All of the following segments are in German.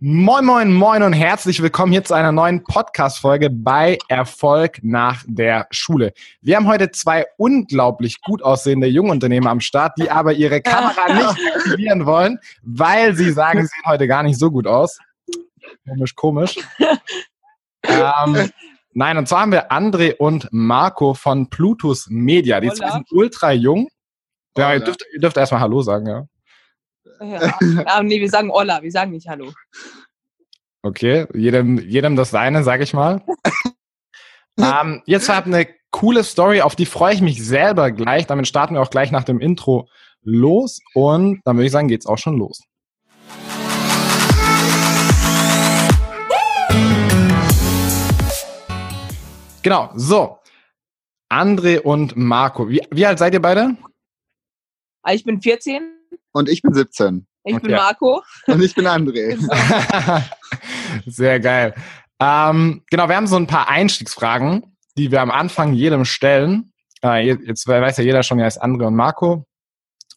Moin, moin, moin und herzlich willkommen hier zu einer neuen Podcast-Folge bei Erfolg nach der Schule. Wir haben heute zwei unglaublich gut aussehende Jungunternehmer am Start, die aber ihre Kamera nicht aktivieren wollen, weil sie sagen, sie sehen heute gar nicht so gut aus. Komisch, komisch. ähm, nein, und zwar haben wir André und Marco von Plutus Media. Die zwei sind ultra jung. Ja, ihr dürft, ihr dürft erstmal Hallo sagen, ja. Ja. ah, nee, wir sagen Olla, wir sagen nicht Hallo. Okay, jedem, jedem das seine, sag ich mal. ähm, jetzt habt eine coole Story, auf die freue ich mich selber gleich. Damit starten wir auch gleich nach dem Intro los und dann würde ich sagen, geht's auch schon los. Genau, so. André und Marco. Wie, wie alt seid ihr beide? Ah, ich bin 14 und ich bin 17. Ich okay. bin Marco. Und ich bin André. Sehr geil. Ähm, genau, wir haben so ein paar Einstiegsfragen, die wir am Anfang jedem stellen. Äh, jetzt weiß ja jeder schon, ja ist André und Marco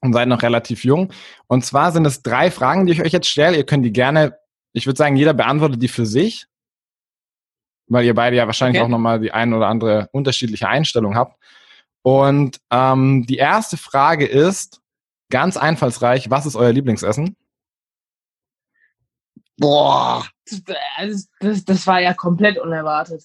und seid noch relativ jung. Und zwar sind es drei Fragen, die ich euch jetzt stelle. Ihr könnt die gerne, ich würde sagen, jeder beantwortet die für sich, weil ihr beide ja wahrscheinlich okay. auch nochmal die ein oder andere unterschiedliche Einstellung habt. Und ähm, die erste Frage ist, Ganz einfallsreich, was ist euer Lieblingsessen? Boah. Das, das, das war ja komplett unerwartet.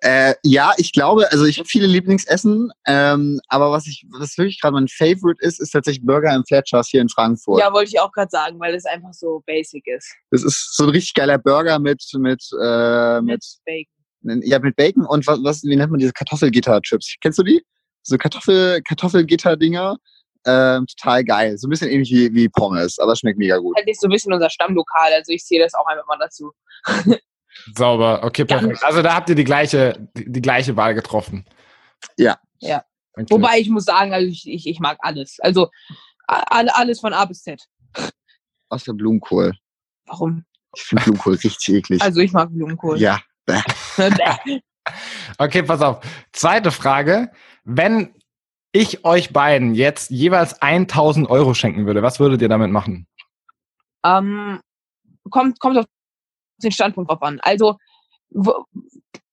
Äh, ja, ich glaube, also ich habe viele Lieblingsessen, ähm, aber was ich, was wirklich gerade mein Favorite ist, ist tatsächlich Burger im Fletchers hier in Frankfurt. Ja, wollte ich auch gerade sagen, weil es einfach so basic ist. Das ist so ein richtig geiler Burger mit mit äh, mit, mit Bacon. Ja, mit Bacon und was, was wie nennt man diese Kartoffelgitter-Chips? Kennst du die? So Kartoffel Kartoffelgitter-Dinger ähm, total geil. So ein bisschen ähnlich wie, wie Pommes, aber schmeckt mega gut. Halt nicht so ein bisschen unser Stammlokal, also ich sehe das auch einfach mal dazu. Sauber, okay, perfekt. Ja. Also da habt ihr die gleiche, die, die gleiche Wahl getroffen. Ja. Ja. Okay. Wobei ich muss sagen, also ich, ich, ich mag alles. Also alles von A bis Z. Außer Blumenkohl. Warum? Ich finde Blumenkohl richtig eklig. Also ich mag Blumenkohl. Ja. okay, pass auf. Zweite Frage. Wenn ich euch beiden jetzt jeweils 1000 Euro schenken würde, was würdet ihr damit machen? Ähm, kommt, kommt auf den Standpunkt drauf an. Also, wo,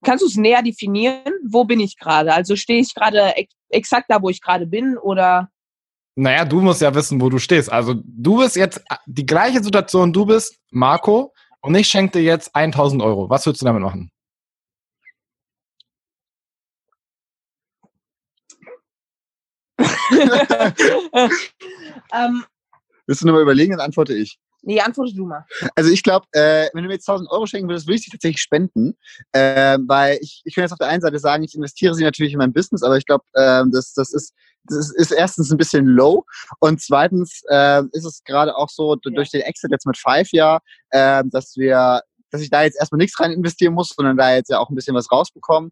kannst du es näher definieren? Wo bin ich gerade? Also stehe ich gerade ex exakt da, wo ich gerade bin oder? Naja, du musst ja wissen, wo du stehst. Also du bist jetzt die gleiche Situation, du bist Marco und ich schenke dir jetzt 1000 Euro. Was würdest du damit machen? ähm, Willst du nochmal überlegen, dann antworte ich. Nee, antworte du mal. Also ich glaube, äh, wenn du mir jetzt 1000 Euro schenken würdest, würde ich sie tatsächlich spenden. Äh, weil ich, ich kann jetzt auf der einen Seite sagen, ich investiere sie natürlich in mein Business, aber ich glaube, äh, das, das, ist, das ist, ist erstens ein bisschen low und zweitens äh, ist es gerade auch so ja. durch den Exit jetzt mit Five ja, äh, dass wir dass ich da jetzt erstmal nichts rein investieren muss, sondern da jetzt ja auch ein bisschen was rausbekommen.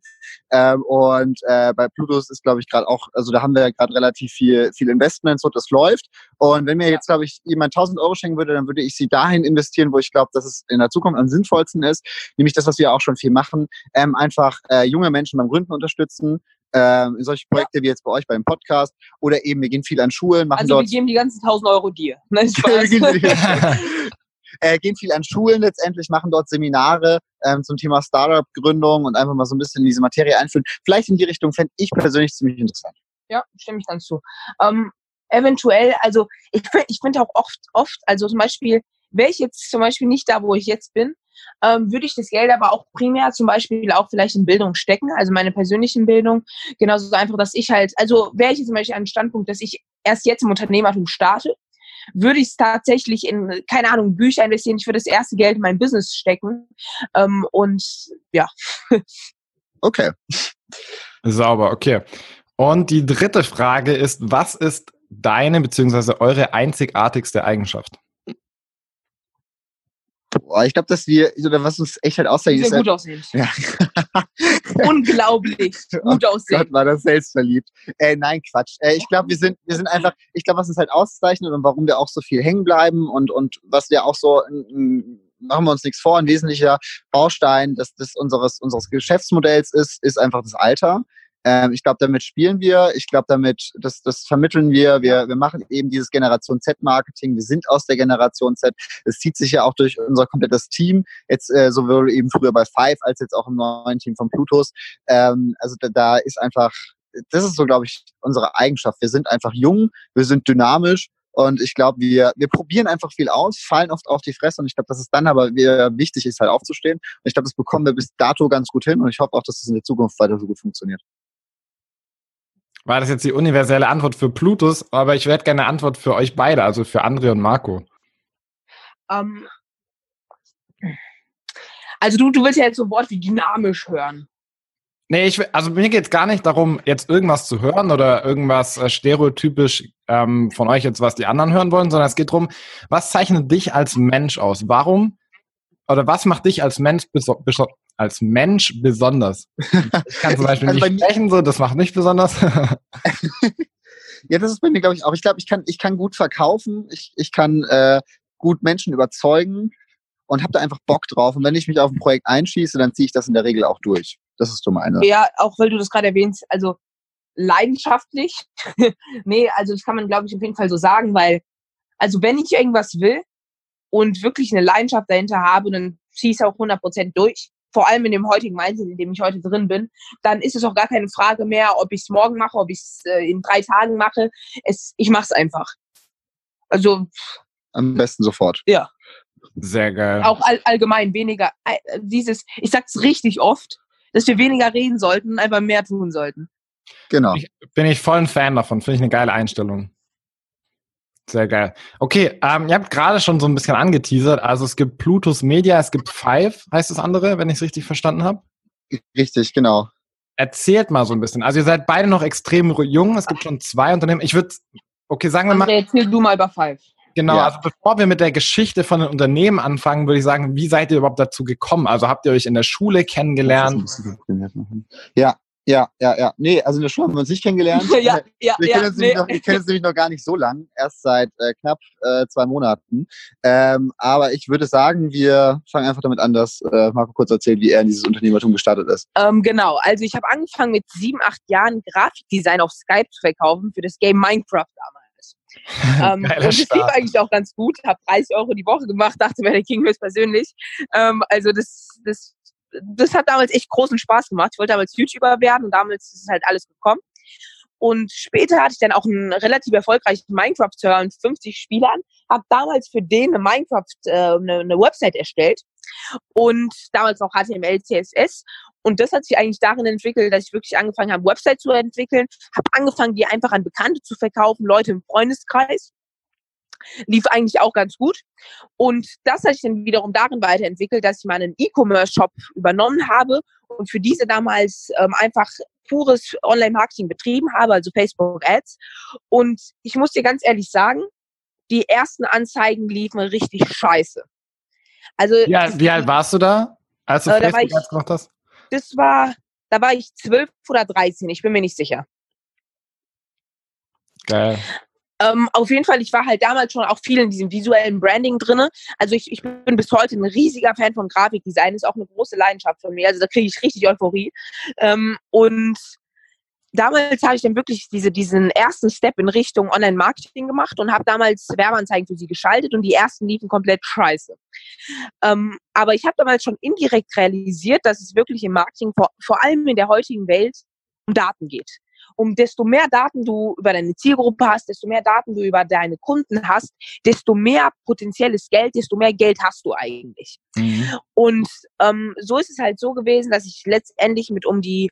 Ähm, und äh, bei Plutus ist, glaube ich, gerade auch, also da haben wir ja gerade relativ viel, viel Investments und das läuft. Und wenn mir jetzt, glaube ich, jemand 1000 Euro schenken würde, dann würde ich sie dahin investieren, wo ich glaube, dass es in der Zukunft am sinnvollsten ist. Nämlich das, was wir auch schon viel machen, ähm, einfach äh, junge Menschen beim Gründen unterstützen, ähm, solche Projekte wie jetzt bei euch beim Podcast oder eben wir gehen viel an Schulen, machen also dort. wir geben die ganzen 1000 Euro dir. Ne? äh, gehen viel an Schulen letztendlich, machen dort Seminare ähm, zum Thema Startup-Gründung und einfach mal so ein bisschen in diese Materie einführen. Vielleicht in die Richtung fände ich persönlich ziemlich interessant. Ja, stimme ich dann zu. Ähm, eventuell, also ich, ich finde auch oft, oft, also zum Beispiel, wäre ich jetzt zum Beispiel nicht da, wo ich jetzt bin, ähm, würde ich das Geld aber auch primär zum Beispiel auch vielleicht in Bildung stecken, also meine persönlichen Bildung. Genauso einfach, dass ich halt, also wäre ich jetzt zum Beispiel an einem Standpunkt, dass ich erst jetzt im Unternehmertum starte, würde ich es tatsächlich in, keine Ahnung, Bücher investieren. Ich würde das erste Geld in mein Business stecken. Ähm, und ja. Okay. Sauber, okay. Und die dritte Frage ist, was ist deine bzw. eure einzigartigste Eigenschaft? Boah, ich glaube, dass wir, oder was uns echt halt auszeichnet. Sehr gut aussehen. Ja. Unglaublich oh gut aussehen. Gott, war das selbstverliebt. Äh, nein, Quatsch. Äh, ich glaube, wir sind, wir sind einfach, ich glaube, was uns halt auszeichnet und warum wir auch so viel hängen bleiben und, und was wir auch so, machen wir uns nichts vor, ein wesentlicher Baustein des, des unseres, unseres Geschäftsmodells ist, ist einfach das Alter. Ähm, ich glaube, damit spielen wir. Ich glaube, damit, das, das vermitteln wir. wir. Wir machen eben dieses Generation Z-Marketing. Wir sind aus der Generation Z. Es zieht sich ja auch durch unser komplettes Team. Jetzt äh, sowohl eben früher bei Five als jetzt auch im neuen Team von Plutos. Ähm, also da, da ist einfach, das ist so, glaube ich, unsere Eigenschaft. Wir sind einfach jung, wir sind dynamisch und ich glaube, wir, wir probieren einfach viel aus, fallen oft auf die Fresse und ich glaube, dass es dann aber wichtig ist, halt aufzustehen. Und ich glaube, das bekommen wir bis dato ganz gut hin und ich hoffe auch, dass es das in der Zukunft weiter so gut funktioniert. War das jetzt die universelle Antwort für Plutus, aber ich werde gerne eine Antwort für euch beide, also für André und Marco. Um, ähm, also du, du willst ja jetzt so ein Wort wie dynamisch hören. Nee, ich, also mir geht es gar nicht darum, jetzt irgendwas zu hören oder irgendwas äh, stereotypisch ähm, von euch jetzt, was die anderen hören wollen, sondern es geht darum, was zeichnet dich als Mensch aus? Warum oder was macht dich als Mensch, als Mensch besonders? Ich kann zum Beispiel also nicht sprechen, so, das macht mich besonders. ja, das ist bei mir, glaube ich, auch. Ich glaube, ich kann, ich kann gut verkaufen, ich, ich kann äh, gut Menschen überzeugen und habe da einfach Bock drauf. Und wenn ich mich auf ein Projekt einschieße, dann ziehe ich das in der Regel auch durch. Das ist so meine. Ja, auch weil du das gerade erwähnst, also leidenschaftlich. nee, also das kann man, glaube ich, auf jeden Fall so sagen, weil, also wenn ich irgendwas will und wirklich eine Leidenschaft dahinter habe, dann ziehe ich es auch 100% durch. Vor allem in dem heutigen Mindset, in dem ich heute drin bin, dann ist es auch gar keine Frage mehr, ob ich es morgen mache, ob ich es äh, in drei Tagen mache. Es, ich mache es einfach. Also. Am besten sofort. Ja. Sehr geil. Auch all, allgemein weniger. Äh, dieses, ich sag's richtig oft, dass wir weniger reden sollten, einfach mehr tun sollten. Genau. Ich, bin ich voll ein Fan davon. Finde ich eine geile Einstellung. Sehr geil. Okay, ähm, ihr habt gerade schon so ein bisschen angeteasert. Also es gibt Plutus Media, es gibt Five, heißt das andere, wenn ich es richtig verstanden habe. Richtig, genau. Erzählt mal so ein bisschen. Also ihr seid beide noch extrem jung. Es gibt schon zwei Unternehmen. Ich würde, okay, sagen wir mal. Erzähl du mal über Five. Genau, ja. also bevor wir mit der Geschichte von den Unternehmen anfangen, würde ich sagen, wie seid ihr überhaupt dazu gekommen? Also habt ihr euch in der Schule kennengelernt? Ja, ja, ja, ja. Nee, also in der Schule haben wir uns nicht kennengelernt. ja, ja, wir, kennen uns nee. noch, wir kennen uns nämlich noch gar nicht so lang, erst seit äh, knapp äh, zwei Monaten. Ähm, aber ich würde sagen, wir fangen einfach damit an, dass äh, Marco kurz erzählt, wie er in dieses Unternehmertum gestartet ist. Ähm, genau, also ich habe angefangen mit sieben, acht Jahren Grafikdesign auf Skype zu verkaufen für das Game Minecraft damals. ähm, und es lief eigentlich auch ganz gut. Habe 30 Euro die Woche gemacht, dachte mir, der King höchstpersönlich. Ähm, also das, das, das hat damals echt großen Spaß gemacht. Ich wollte damals YouTuber werden und damals ist halt alles gekommen. Und später hatte ich dann auch einen relativ erfolgreichen Minecraft-Server mit 50 Spielern, habe damals für den eine Minecraft, äh, eine, eine Website erstellt und damals noch HTML, CSS und das hat sich eigentlich darin entwickelt, dass ich wirklich angefangen habe, Websites zu entwickeln, habe angefangen, die einfach an Bekannte zu verkaufen, Leute im Freundeskreis. Lief eigentlich auch ganz gut. Und das hat sich dann wiederum darin weiterentwickelt, dass ich meinen E-Commerce-Shop übernommen habe und für diese damals ähm, einfach pures Online-Marketing betrieben habe, also Facebook-Ads. Und ich muss dir ganz ehrlich sagen, die ersten Anzeigen liefen richtig scheiße. Also ja, wie alt warst du da, als du äh, Facebook Ads gemacht hast? das war, da war ich zwölf oder dreizehn, ich bin mir nicht sicher. Geil. Ähm, auf jeden Fall, ich war halt damals schon auch viel in diesem visuellen Branding drin. Also ich, ich bin bis heute ein riesiger Fan von Grafikdesign, ist auch eine große Leidenschaft von mir. Also da kriege ich richtig Euphorie. Ähm, und damals habe ich dann wirklich diese, diesen ersten Step in Richtung Online-Marketing gemacht und habe damals Werbeanzeigen für sie geschaltet und die ersten liefen komplett scheiße. Ähm, aber ich habe damals schon indirekt realisiert, dass es wirklich im Marketing, vor, vor allem in der heutigen Welt, um Daten geht. Um desto mehr Daten du über deine Zielgruppe hast, desto mehr Daten du über deine Kunden hast, desto mehr potenzielles Geld, desto mehr Geld hast du eigentlich. Mhm. Und ähm, so ist es halt so gewesen, dass ich letztendlich mit um die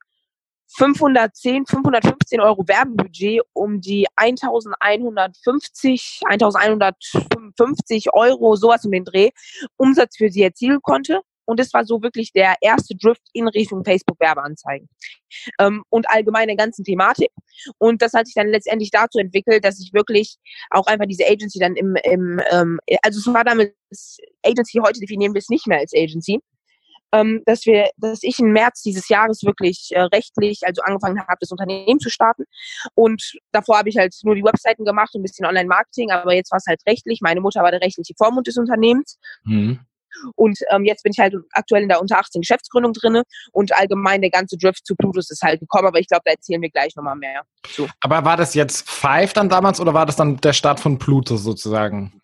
510, 515 Euro Werbebudget um die 1150, 1155 Euro, sowas um den Dreh, Umsatz für sie erzielen konnte. Und das war so wirklich der erste Drift in Richtung Facebook-Werbeanzeigen. Ähm, und allgemein der ganzen Thematik. Und das hat sich dann letztendlich dazu entwickelt, dass ich wirklich auch einfach diese Agency dann im, im ähm, also es war damals Agency, heute definieren wir es nicht mehr als Agency, ähm, dass wir, dass ich im März dieses Jahres wirklich äh, rechtlich, also angefangen habe, das Unternehmen zu starten. Und davor habe ich halt nur die Webseiten gemacht und ein bisschen Online-Marketing, aber jetzt war es halt rechtlich. Meine Mutter war der rechtliche Vormund des Unternehmens. Mhm. Und ähm, jetzt bin ich halt aktuell in der unter 18 Geschäftsgründung drinne und allgemein der ganze Drift zu Plutus ist halt gekommen, aber ich glaube, da erzählen wir gleich nochmal mehr zu. Aber war das jetzt Five dann damals oder war das dann der Start von Plutus sozusagen?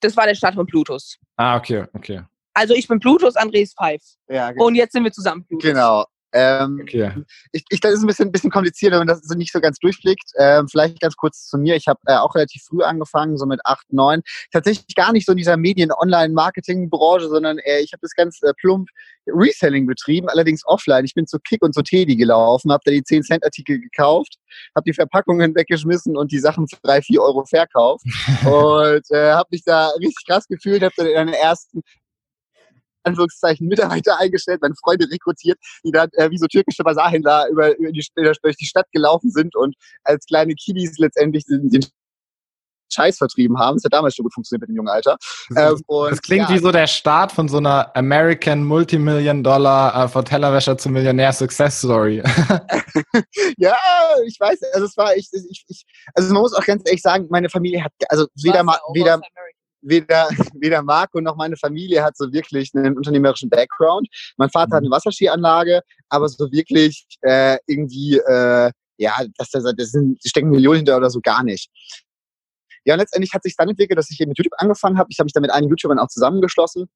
Das war der Start von Plutus. Ah, okay, okay. Also ich bin Plutus, André ist Five. Ja, genau. Und jetzt sind wir zusammen Plutus. Genau. Ähm, okay. Ich, ich es ist ein bisschen, ein bisschen kompliziert, wenn man das so nicht so ganz durchblickt. Ähm, vielleicht ganz kurz zu mir. Ich habe äh, auch relativ früh angefangen, so mit acht, neun. Tatsächlich gar nicht so in dieser Medien-Online-Marketing-Branche, sondern äh, ich habe das ganz äh, plump Reselling betrieben, allerdings offline. Ich bin zu Kick und zu Teddy gelaufen, habe da die 10-Cent-Artikel gekauft, habe die Verpackungen weggeschmissen und die Sachen für 3, 4 Euro verkauft. und äh, habe mich da richtig krass gefühlt, habe dann in einer ersten Anführungszeichen Mitarbeiter eingestellt, meine Freunde rekrutiert, die dann äh, wie so türkische Basarhändler über, über die, durch die Stadt gelaufen sind und als kleine Kiddies letztendlich den, den Scheiß vertrieben haben. Das hat damals schon gut funktioniert mit dem jungen Alter. Ähm, und, das klingt ja. wie so der Start von so einer American Multimillion Dollar äh, von Tellerwäscher zu Millionär Success Story. ja, ich weiß, also es war ich, ich, ich, also man muss auch ganz ehrlich sagen, meine Familie hat, also weder mal, weder, weder, weder Marco noch meine Familie hat so wirklich einen unternehmerischen Background. Mein Vater hat eine mhm. Wasserskianlage, aber so wirklich äh, irgendwie, äh, ja, das, das, das sind, stecken Millionen hinter oder so gar nicht. Ja, und letztendlich hat sich dann entwickelt, dass ich eben mit YouTube angefangen habe. Ich habe mich dann mit einigen YouTubern auch zusammengeschlossen.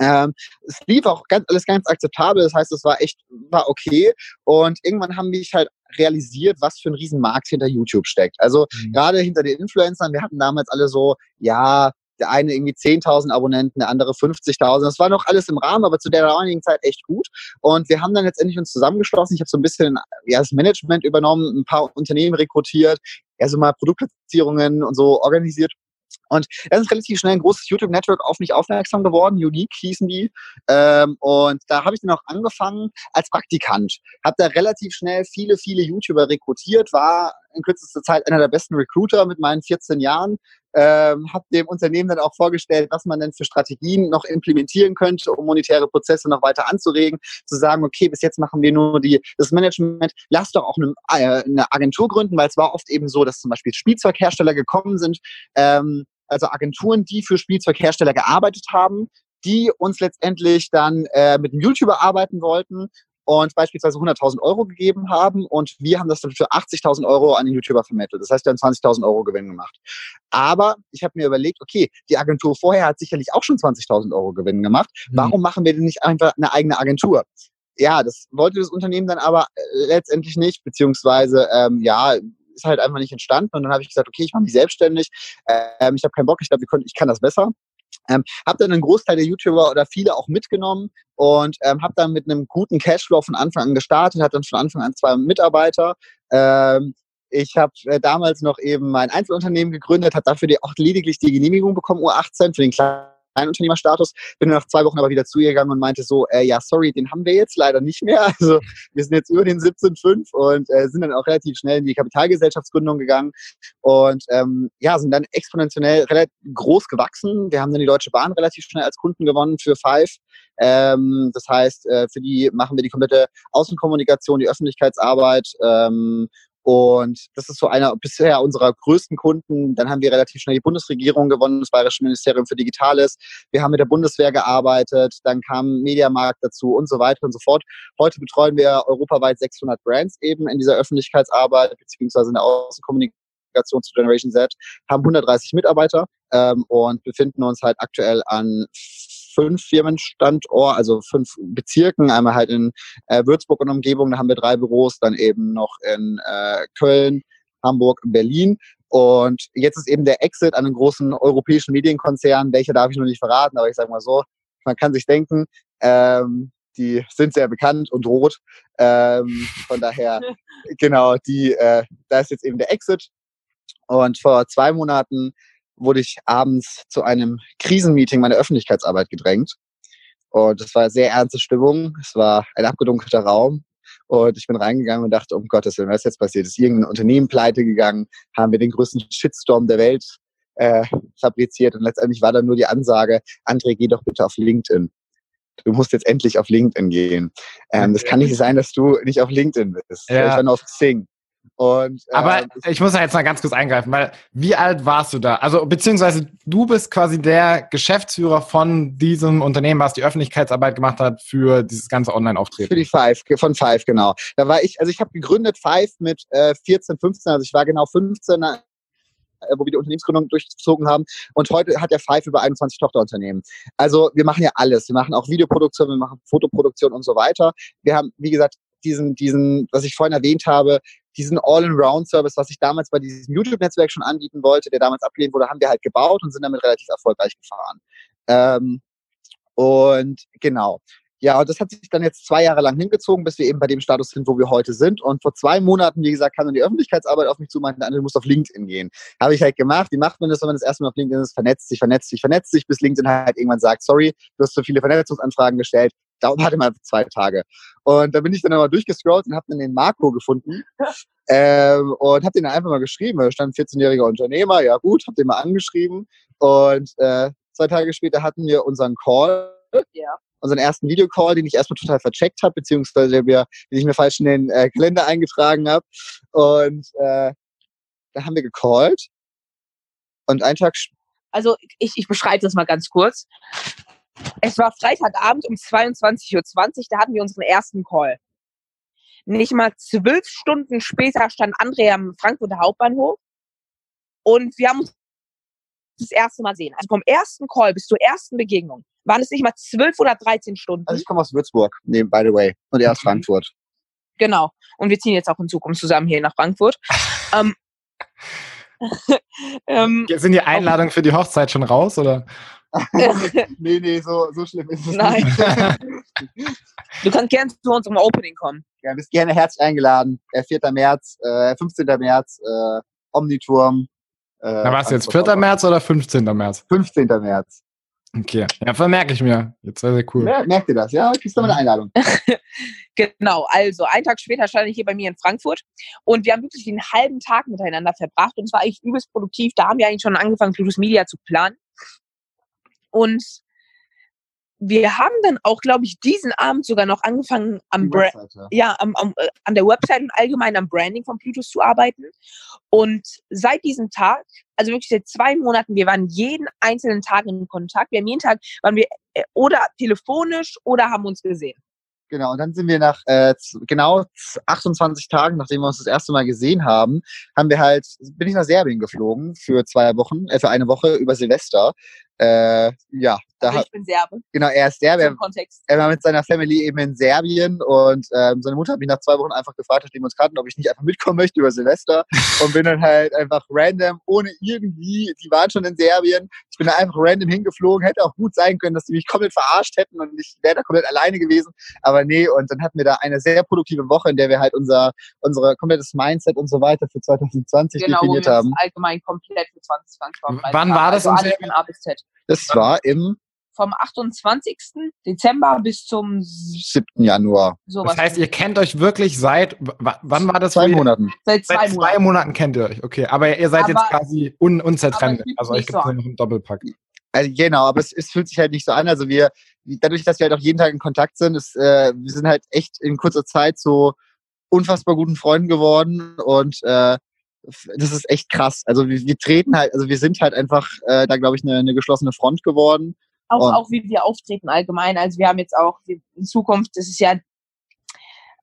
Ähm, es lief auch ganz, alles ganz akzeptabel, das heißt, es war echt, war okay. Und irgendwann haben mich halt realisiert, was für ein Riesenmarkt hinter YouTube steckt. Also mhm. gerade hinter den Influencern, wir hatten damals alle so, ja, der eine irgendwie 10.000 Abonnenten, der andere 50.000. Das war noch alles im Rahmen, aber zu der damaligen Zeit echt gut. Und wir haben dann letztendlich uns zusammengeschlossen. Ich habe so ein bisschen ja, das Management übernommen, ein paar Unternehmen rekrutiert, also mal Produktplatzierungen und so organisiert. Und dann ist relativ schnell ein großes YouTube-Network auf mich aufmerksam geworden. Unique hießen die. Ähm, und da habe ich dann auch angefangen als Praktikant. Habe da relativ schnell viele, viele YouTuber rekrutiert, war in kürzester Zeit einer der besten Recruiter mit meinen 14 Jahren. Ähm, habe dem Unternehmen dann auch vorgestellt, was man denn für Strategien noch implementieren könnte, um monetäre Prozesse noch weiter anzuregen, zu sagen, okay, bis jetzt machen wir nur die, das Management, lass doch auch eine, äh, eine Agentur gründen, weil es war oft eben so, dass zum Beispiel Spielzeughersteller gekommen sind, ähm, also Agenturen, die für Spielzeughersteller gearbeitet haben, die uns letztendlich dann äh, mit einem YouTuber arbeiten wollten und beispielsweise 100.000 Euro gegeben haben und wir haben das dann für 80.000 Euro an den YouTuber vermittelt. Das heißt, wir haben 20.000 Euro Gewinn gemacht. Aber ich habe mir überlegt, okay, die Agentur vorher hat sicherlich auch schon 20.000 Euro Gewinn gemacht. Mhm. Warum machen wir denn nicht einfach eine eigene Agentur? Ja, das wollte das Unternehmen dann aber äh, letztendlich nicht, beziehungsweise ähm, ja, ist halt einfach nicht entstanden. Und dann habe ich gesagt, okay, ich mache mich selbstständig. Ähm, ich habe keinen Bock, ich glaube, ich kann das besser. Ähm, habe dann einen Großteil der YouTuber oder viele auch mitgenommen und ähm, habe dann mit einem guten Cashflow von Anfang an gestartet, hatte dann von Anfang an zwei Mitarbeiter. Ähm, ich habe äh, damals noch eben mein Einzelunternehmen gegründet, habe dafür die, auch lediglich die Genehmigung bekommen, U18 für den kleinen Kleinunternehmerstatus. Bin nach zwei Wochen aber wieder zu ihr gegangen und meinte so, äh, ja, sorry, den haben wir jetzt leider nicht mehr. Also wir sind jetzt über den 17,5 und äh, sind dann auch relativ schnell in die Kapitalgesellschaftsgründung gegangen und ähm, ja, sind dann exponentiell relativ groß gewachsen. Wir haben dann die Deutsche Bahn relativ schnell als Kunden gewonnen für Five. Ähm, das heißt, äh, für die machen wir die komplette Außenkommunikation, die Öffentlichkeitsarbeit ähm, und das ist so einer bisher unserer größten Kunden. Dann haben wir relativ schnell die Bundesregierung gewonnen, das Bayerische Ministerium für Digitales. Wir haben mit der Bundeswehr gearbeitet, dann kam Mediamarkt dazu und so weiter und so fort. Heute betreuen wir europaweit 600 Brands eben in dieser Öffentlichkeitsarbeit beziehungsweise in der Außenkommunikation zu Generation Z, haben 130 Mitarbeiter ähm, und befinden uns halt aktuell an fünf Firmenstandorten, also fünf Bezirken, einmal halt in äh, Würzburg und Umgebung, da haben wir drei Büros, dann eben noch in äh, Köln, Hamburg, Berlin. Und jetzt ist eben der Exit an einen großen europäischen Medienkonzern, welcher darf ich noch nicht verraten, aber ich sage mal so, man kann sich denken, ähm, die sind sehr bekannt und rot. Ähm, von daher, genau, die, äh, da ist jetzt eben der Exit. Und vor zwei Monaten wurde ich abends zu einem Krisenmeeting meiner Öffentlichkeitsarbeit gedrängt. Und es war sehr ernste Stimmung. Es war ein abgedunkelter Raum. Und ich bin reingegangen und dachte, um Gottes Willen, was ist jetzt passiert? Ist irgendein Unternehmen pleite gegangen? Haben wir den größten Shitstorm der Welt äh, fabriziert? Und letztendlich war dann nur die Ansage, André, geh doch bitte auf LinkedIn. Du musst jetzt endlich auf LinkedIn gehen. Ähm, das kann nicht sein, dass du nicht auf LinkedIn bist. Ja. Ich war nur auf Xing. Und, äh, Aber ich muss da jetzt mal ganz kurz eingreifen, weil wie alt warst du da? Also beziehungsweise du bist quasi der Geschäftsführer von diesem Unternehmen, was die Öffentlichkeitsarbeit gemacht hat für dieses ganze Online-Auftreten. Für die Five, von Five, genau. Da war ich, also ich habe gegründet Five mit äh, 14, 15, also ich war genau 15, äh, wo wir die Unternehmensgründung durchgezogen haben. Und heute hat der Five über 21 Tochterunternehmen. Also wir machen ja alles. Wir machen auch Videoproduktion, wir machen Fotoproduktion und so weiter. Wir haben, wie gesagt, diesen, diesen, was ich vorhin erwähnt habe, diesen All-in-Round-Service, was ich damals bei diesem YouTube-Netzwerk schon anbieten wollte, der damals abgelehnt wurde, haben wir halt gebaut und sind damit relativ erfolgreich gefahren. Ähm, und genau. Ja, und das hat sich dann jetzt zwei Jahre lang hingezogen, bis wir eben bei dem Status sind, wo wir heute sind. Und vor zwei Monaten, wie gesagt, kam dann die Öffentlichkeitsarbeit auf mich zu, meinte, du musst auf LinkedIn gehen. Habe ich halt gemacht. Wie macht man das, wenn man das erste Mal auf LinkedIn ist? Vernetzt sich, vernetzt sich, vernetzt sich, bis LinkedIn halt irgendwann sagt, sorry, du hast so viele Vernetzungsanfragen gestellt. Dauert warte mal zwei Tage. Und da bin ich dann aber durchgescrollt und habe dann den Marco gefunden ähm, und habe den einfach mal geschrieben. Da stand 14-jähriger Unternehmer, ja gut, habe den mal angeschrieben. Und äh, zwei Tage später hatten wir unseren Call. Ja. Unseren ersten Videocall, den ich erstmal total vercheckt habe, beziehungsweise den, ich mir falsch in den äh, Kalender eingetragen habe. Und äh, da haben wir gecallt. Und einen Tag sp- Also ich, ich beschreibe das mal ganz kurz. Es war Freitagabend um 22.20 Uhr, da hatten wir unseren ersten Call. Nicht mal zwölf Stunden später stand André am Frankfurter Hauptbahnhof und wir haben uns das erste Mal sehen. Also vom ersten Call bis zur ersten Begegnung waren es nicht mal zwölf oder 13 Stunden. also ich komme aus Würzburg, nee, by the way. Und er aus Mhm. Frankfurt. Genau. Und wir ziehen jetzt auch in Zukunft zusammen hier nach Frankfurt. ähm, ähm, Sind die Einladungen für die Hochzeit schon raus oder? nee, nee, so, so schlimm ist es Nein. nicht. du kannst gerne zu unserem Opening kommen. ja, bist gerne herzlich eingeladen. Äh, 4. März, äh, 15. März, äh, Omniturm. Äh, Na, was jetzt? Frankfurt 4. März oder 15. März? 15. März. Okay. Ja, vermerke ich mir. Jetzt sehr, sehr cool. Ja, merkt ihr das? Ja, kriegst du mal eine Einladung. Genau, also einen Tag später stand ich hier bei mir in Frankfurt und wir haben wirklich den halben Tag miteinander verbracht und es war eigentlich übelst produktiv. Da haben wir eigentlich schon angefangen, Plutus Media zu planen. Und wir haben dann auch, glaube ich, diesen Abend sogar noch angefangen, am Bra Webseite. ja, am, am, äh, an der Website und allgemein am Branding von Plutus zu arbeiten. Und seit diesem Tag, also wirklich seit zwei Monaten, wir waren jeden einzelnen Tag in Kontakt. Wir haben jeden Tag, waren wir äh, oder telefonisch oder haben uns gesehen. Genau, und dann sind wir nach äh, genau z- 28 Tagen, nachdem wir uns das erste Mal gesehen haben, haben wir halt, bin ich nach Serbien geflogen für zwei Wochen, äh, für eine Woche über Silvester. Äh, ja, da Also hat, ich bin Serbe, genau, er ist Kontext. er war mit seiner Family eben in Serbien und ähm, seine Mutter hat mich nach zwei Wochen einfach gefragt, nachdem wir uns kannten, ob ich nicht einfach mitkommen möchte über Silvester und bin dann halt einfach random, ohne irgendwie, die waren schon in Serbien, ich bin da einfach random hingeflogen, hätte auch gut sein können, dass die mich komplett verarscht hätten und ich wäre da komplett alleine gewesen, aber nee, und dann hatten wir da eine sehr produktive Woche, in der wir halt unser, unsere komplettes Mindset und so weiter für 2020 Genau, wo wir definiert haben. allgemein komplett für 2020 vorbereitet Wann war das Also in Serbien? A bis Z. Das war im Vom 28. Dezember bis zum 7. Januar, sowas. Das heißt, ihr kennt euch wirklich seit, wann war das? zwei Monaten. seit zwei Seit zwei Monaten. Monaten kennt ihr euch, okay. Aber ihr seid jetzt Aber- quasi un unzertrennlich. Also euch gibt es so noch im Doppelpack. Also genau, aber es, es fühlt sich halt nicht so an. Also wir, dadurch, dass wir halt auch jeden Tag in Kontakt sind, ist, äh, wir sind halt echt in kurzer Zeit so unfassbar guten Freunden geworden und äh, das ist echt krass. Also wir, wir treten halt, also wir sind halt einfach äh, da, glaube ich, eine, eine geschlossene Front geworden. Auch, Und- auch wie wir auftreten allgemein. Also wir haben jetzt auch in Zukunft, das ist ja,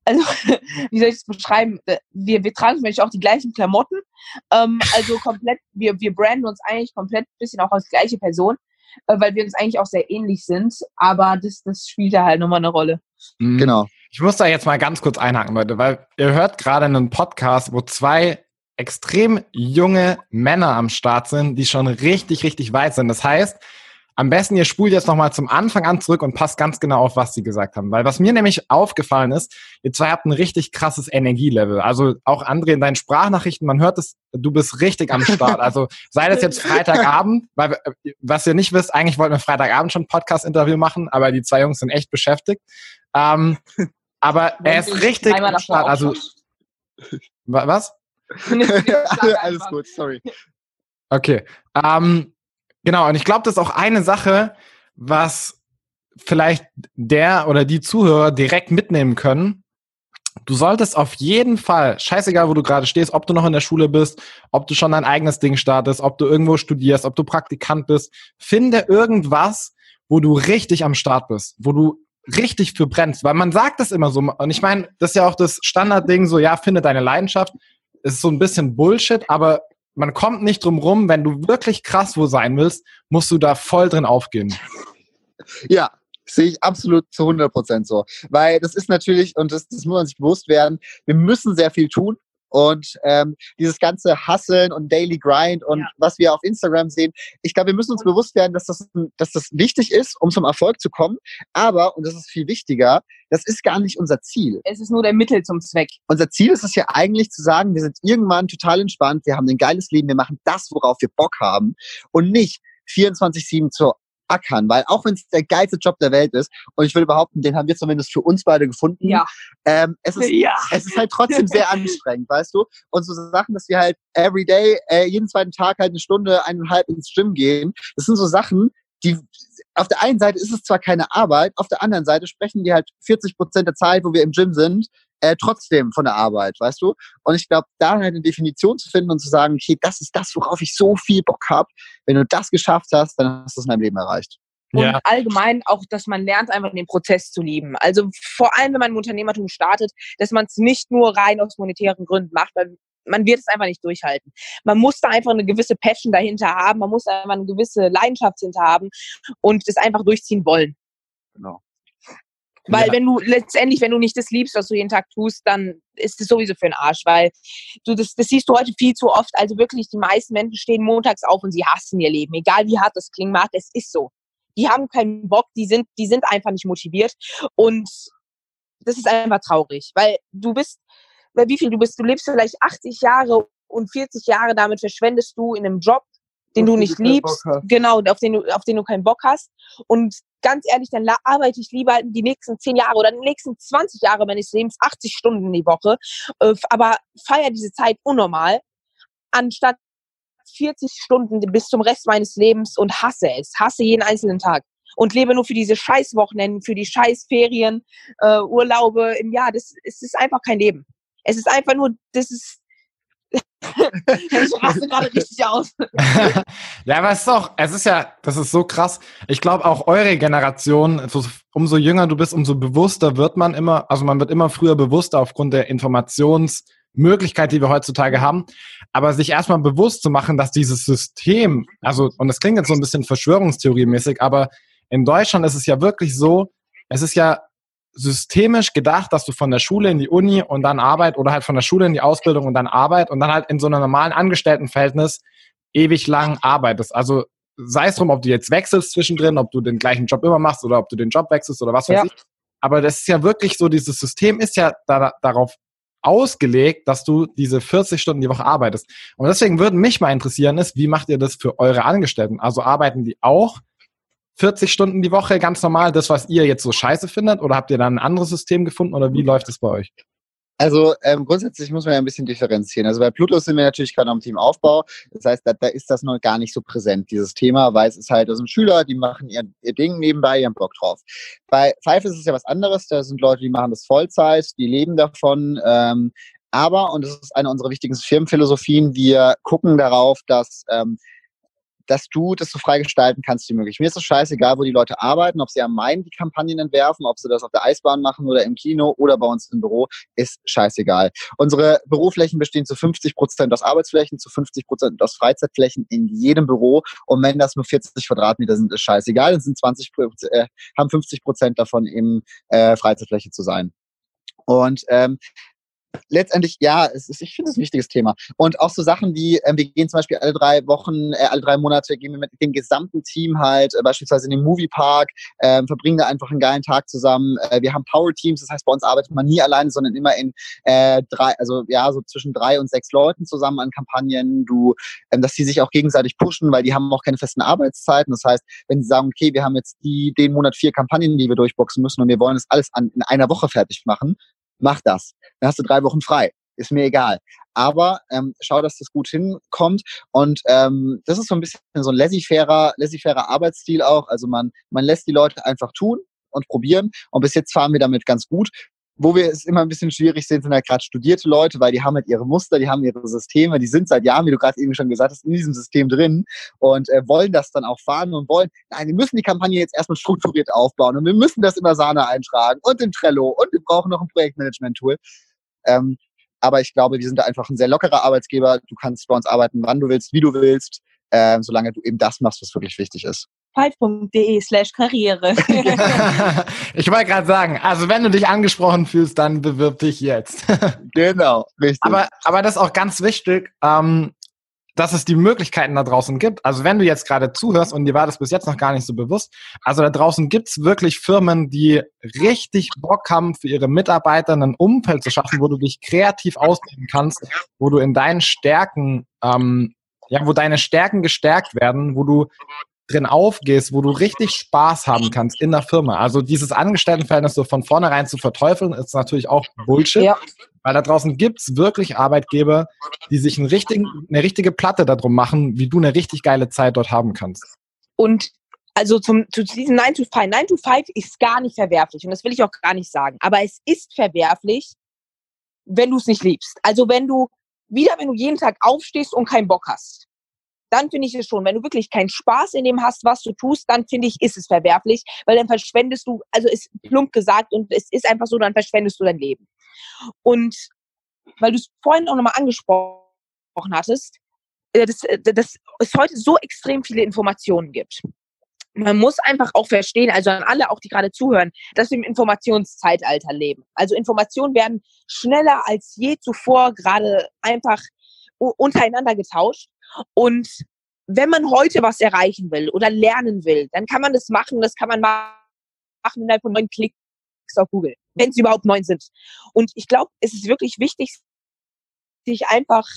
also wie soll ich das beschreiben? Äh, Wir, wir tragen zum Beispiel auch die gleichen Klamotten. Ähm, also komplett, wir, wir branden uns eigentlich komplett ein bisschen auch als gleiche Person, äh, weil wir uns eigentlich auch sehr ähnlich sind. Aber das, das spielt da halt nochmal eine Rolle. Mhm. Genau. Ich muss da jetzt mal ganz kurz einhaken, Leute, weil ihr hört gerade einen Podcast, wo zwei extrem junge Männer am Start sind, die schon richtig, richtig weit sind. Das heißt, am besten ihr spult jetzt nochmal zum Anfang an zurück und passt ganz genau auf, was sie gesagt haben. Weil was mir nämlich aufgefallen ist, ihr zwei habt ein richtig krasses Energielevel. Also auch André in deinen Sprachnachrichten, man hört es, du bist richtig am Start. Also sei das jetzt Freitagabend, weil was ihr nicht wisst, eigentlich wollten wir Freitagabend schon ein Podcast-Interview machen, aber die zwei Jungs sind echt beschäftigt. Ähm, aber er ist richtig am Start. Also was? Alles gut, sorry. Okay. Ähm, genau, und ich glaube, das ist auch eine Sache, was vielleicht der oder die Zuhörer direkt mitnehmen können. Du solltest auf jeden Fall, scheißegal, wo du gerade stehst, ob du noch in der Schule bist, ob du schon dein eigenes Ding startest, ob du irgendwo studierst, ob du Praktikant bist, finde irgendwas, wo du richtig am Start bist, wo du richtig für brennst, weil man sagt das immer so. Und ich meine, das ist ja auch das Standardding, so ja, finde deine Leidenschaft. Es ist so ein bisschen Bullshit, aber man kommt nicht drum rum, wenn du wirklich krass wo sein willst, musst du da voll drin aufgehen. Ja, sehe ich absolut zu 100 Prozent so. Weil das ist natürlich, und das, das muss man sich bewusst werden, wir müssen sehr viel tun. Und ähm, dieses ganze Hustle und Daily Grind und ja. was wir auf Instagram sehen, ich glaube, wir müssen uns bewusst werden, dass das, dass das wichtig ist, um zum Erfolg zu kommen. Aber, und das ist viel wichtiger, das ist gar nicht unser Ziel. Es ist nur der Mittel zum Zweck. Unser Ziel ist es ja eigentlich zu sagen, wir sind irgendwann total entspannt, wir haben ein geiles Leben, wir machen das, worauf wir Bock haben und nicht 24-7 zur ackern, weil auch wenn es der geilste Job der Welt ist, und ich würde behaupten, den haben wir zumindest für uns beide gefunden, ja. ähm, es, ist, ja. es ist halt trotzdem sehr anstrengend, weißt du? Und so Sachen, dass wir halt every day, äh, jeden zweiten Tag halt eine Stunde, eineinhalb ins Gym gehen, das sind so Sachen, die auf der einen Seite ist es zwar keine Arbeit, auf der anderen Seite sprechen die halt 40 Prozent der Zeit, wo wir im Gym sind, äh, trotzdem von der Arbeit, weißt du? Und ich glaube, da halt eine Definition zu finden und zu sagen, okay, das ist das, worauf ich so viel Bock habe. Wenn du das geschafft hast, dann hast du es in deinem Leben erreicht. Und ja. allgemein auch, dass man lernt, einfach den Prozess zu lieben. Also vor allem, wenn man im Unternehmertum startet, dass man es nicht nur rein aus monetären Gründen macht, weil man wird es einfach nicht durchhalten. Man muss da einfach eine gewisse Passion dahinter haben, man muss einfach eine gewisse Leidenschaft hinter haben und es einfach durchziehen wollen. Genau. Weil ja. wenn du letztendlich, wenn du nicht das liebst, was du jeden Tag tust, dann ist es sowieso für den Arsch, weil du das, das siehst du heute viel zu oft. Also wirklich, die meisten Menschen stehen montags auf und sie hassen ihr Leben. Egal wie hart das klingen mag, es ist so. Die haben keinen Bock, die sind, die sind einfach nicht motiviert. Und das ist einfach traurig, weil du bist, wie viel du bist, du lebst vielleicht 80 Jahre und 40 Jahre damit verschwendest du in einem Job, den du nicht liebst, genau, auf den du, auf den du keinen Bock hast. Und ganz ehrlich, dann arbeite ich lieber die nächsten 10 Jahre oder die nächsten 20 Jahre meines Lebens 80 Stunden die Woche, äh, aber feier diese Zeit unnormal, anstatt 40 Stunden bis zum Rest meines Lebens und hasse es, hasse jeden einzelnen Tag und lebe nur für diese Scheißwochenenden, für die Scheißferien, äh, Urlaube im Jahr. Das, das ist einfach kein Leben. Es ist einfach nur, das ist ich raste gerade richtig aus. ja, aber es ist auch, es ist ja, das ist so krass. Ich glaube auch eure Generation, umso jünger du bist, umso bewusster wird man immer, also man wird immer früher bewusster aufgrund der Informationsmöglichkeit, die wir heutzutage haben. Aber sich erstmal bewusst zu machen, dass dieses System, also, und das klingt jetzt so ein bisschen Verschwörungstheoriemäßig, aber in Deutschland ist es ja wirklich so, es ist ja systemisch gedacht, dass du von der Schule in die Uni und dann Arbeit oder halt von der Schule in die Ausbildung und dann Arbeit und dann halt in so einem normalen Angestelltenverhältnis ewig lang arbeitest. Also sei es drum, ob du jetzt wechselst zwischendrin, ob du den gleichen Job immer machst oder ob du den Job wechselst oder was weiß ja. ich. Aber das ist ja wirklich so, dieses System ist ja da, darauf ausgelegt, dass du diese 40 Stunden die Woche arbeitest. Und deswegen würde mich mal interessieren, ist, wie macht ihr das für eure Angestellten? Also arbeiten die auch 40 Stunden die Woche ganz normal, das, was ihr jetzt so scheiße findet? Oder habt ihr dann ein anderes System gefunden oder wie läuft es bei euch? Also ähm, grundsätzlich muss man ja ein bisschen differenzieren. Also bei Pluto sind wir natürlich gerade am Teamaufbau. Das heißt, da, da ist das noch gar nicht so präsent, dieses Thema, weil es ist halt, das sind Schüler, die machen ihr, ihr Ding nebenbei, die haben Bock drauf. Bei Five ist es ja was anderes. Da sind Leute, die machen das Vollzeit, die leben davon. Ähm, aber, und das ist eine unserer wichtigsten Firmenphilosophien, wir gucken darauf, dass ähm, dass du das so frei gestalten kannst wie möglich. Mir ist es scheißegal, wo die Leute arbeiten, ob sie am Main die Kampagnen entwerfen, ob sie das auf der Eisbahn machen oder im Kino oder bei uns im Büro, ist scheißegal. Unsere Büroflächen bestehen zu 50 Prozent aus Arbeitsflächen, zu 50 Prozent aus Freizeitflächen in jedem Büro. Und wenn das nur 40 Quadratmeter sind, ist scheißegal. Dann sind 20, äh, haben 50 Prozent davon eben äh, Freizeitfläche zu sein. Und ähm, letztendlich, ja, es ist, ich finde es ein wichtiges Thema. Und auch so Sachen wie, äh, wir gehen zum Beispiel alle drei Wochen, äh, alle drei Monate gehen wir mit dem gesamten Team halt äh, beispielsweise in den Moviepark, äh, verbringen da einfach einen geilen Tag zusammen. Äh, wir haben Power-Teams, das heißt, bei uns arbeitet man nie alleine, sondern immer in äh, drei, also ja, so zwischen drei und sechs Leuten zusammen an Kampagnen. Du, ähm, dass die sich auch gegenseitig pushen, weil die haben auch keine festen Arbeitszeiten. Das heißt, wenn sie sagen, okay, wir haben jetzt die, den Monat vier Kampagnen, die wir durchboxen müssen und wir wollen das alles an, in einer Woche fertig machen, mach das. Dann hast du drei Wochen frei. Ist mir egal. Aber ähm, schau, dass das gut hinkommt. Und ähm, das ist so ein bisschen so ein laissez-fairer laissez Arbeitsstil auch. Also man, man lässt die Leute einfach tun und probieren. Und bis jetzt fahren wir damit ganz gut. Wo wir es immer ein bisschen schwierig sehen, sind halt gerade studierte Leute, weil die haben halt ihre Muster, die haben ihre Systeme, die sind seit Jahren, wie du gerade eben schon gesagt hast, in diesem System drin und äh, wollen das dann auch fahren und wollen, nein, wir müssen die Kampagne jetzt erstmal strukturiert aufbauen und wir müssen das in Sahne eintragen und in Trello und wir brauchen noch ein Projektmanagement-Tool. Ähm, aber ich glaube, wir sind da einfach ein sehr lockerer Arbeitsgeber. Du kannst bei uns arbeiten, wann du willst, wie du willst, äh, solange du eben das machst, was wirklich wichtig ist five.de slash Karriere. ich wollte gerade sagen, also wenn du dich angesprochen fühlst, dann bewirb dich jetzt. genau, richtig. Aber, aber das ist auch ganz wichtig, ähm, dass es die Möglichkeiten da draußen gibt. Also wenn du jetzt gerade zuhörst und dir war das bis jetzt noch gar nicht so bewusst, also da draußen gibt's wirklich Firmen, die richtig Bock haben, für ihre Mitarbeiter ein Umfeld zu schaffen, wo du dich kreativ ausleben kannst, wo du in deinen Stärken, ähm, ja, wo deine Stärken gestärkt werden, wo du drin aufgehst, wo du richtig Spaß haben kannst in der Firma. Also dieses Angestelltenverhältnis so von vornherein zu verteufeln, ist natürlich auch Bullshit. Ja. Weil da draußen gibt's wirklich Arbeitgeber, die sich einen richtigen, eine richtige Platte darum machen, wie du eine richtig geile Zeit dort haben kannst. Und also zum, zu diesem 9 to 5. 9 to 5 ist gar nicht verwerflich und das will ich auch gar nicht sagen. Aber es ist verwerflich, wenn du es nicht liebst. Also wenn du, wieder wenn du jeden Tag aufstehst und keinen Bock hast dann finde ich es schon. Wenn du wirklich keinen Spaß in dem hast, was du tust, dann finde ich, ist es verwerflich, weil dann verschwendest du, also ist plump gesagt und es ist einfach so, dann verschwendest du dein Leben. Und weil du es vorhin auch nochmal angesprochen hattest, äh, dass, äh, dass es heute so extrem viele Informationen gibt. Man muss einfach auch verstehen, also an alle auch, die gerade zuhören, dass wir im Informationszeitalter leben. Also Informationen werden schneller als je zuvor gerade einfach untereinander getauscht. Und wenn man heute was erreichen will oder lernen will, dann kann man das machen. Das kann man machen innerhalb von neun Klicks auf Google, wenn sie überhaupt neun sind. Und ich glaube, es ist wirklich wichtig, sich einfach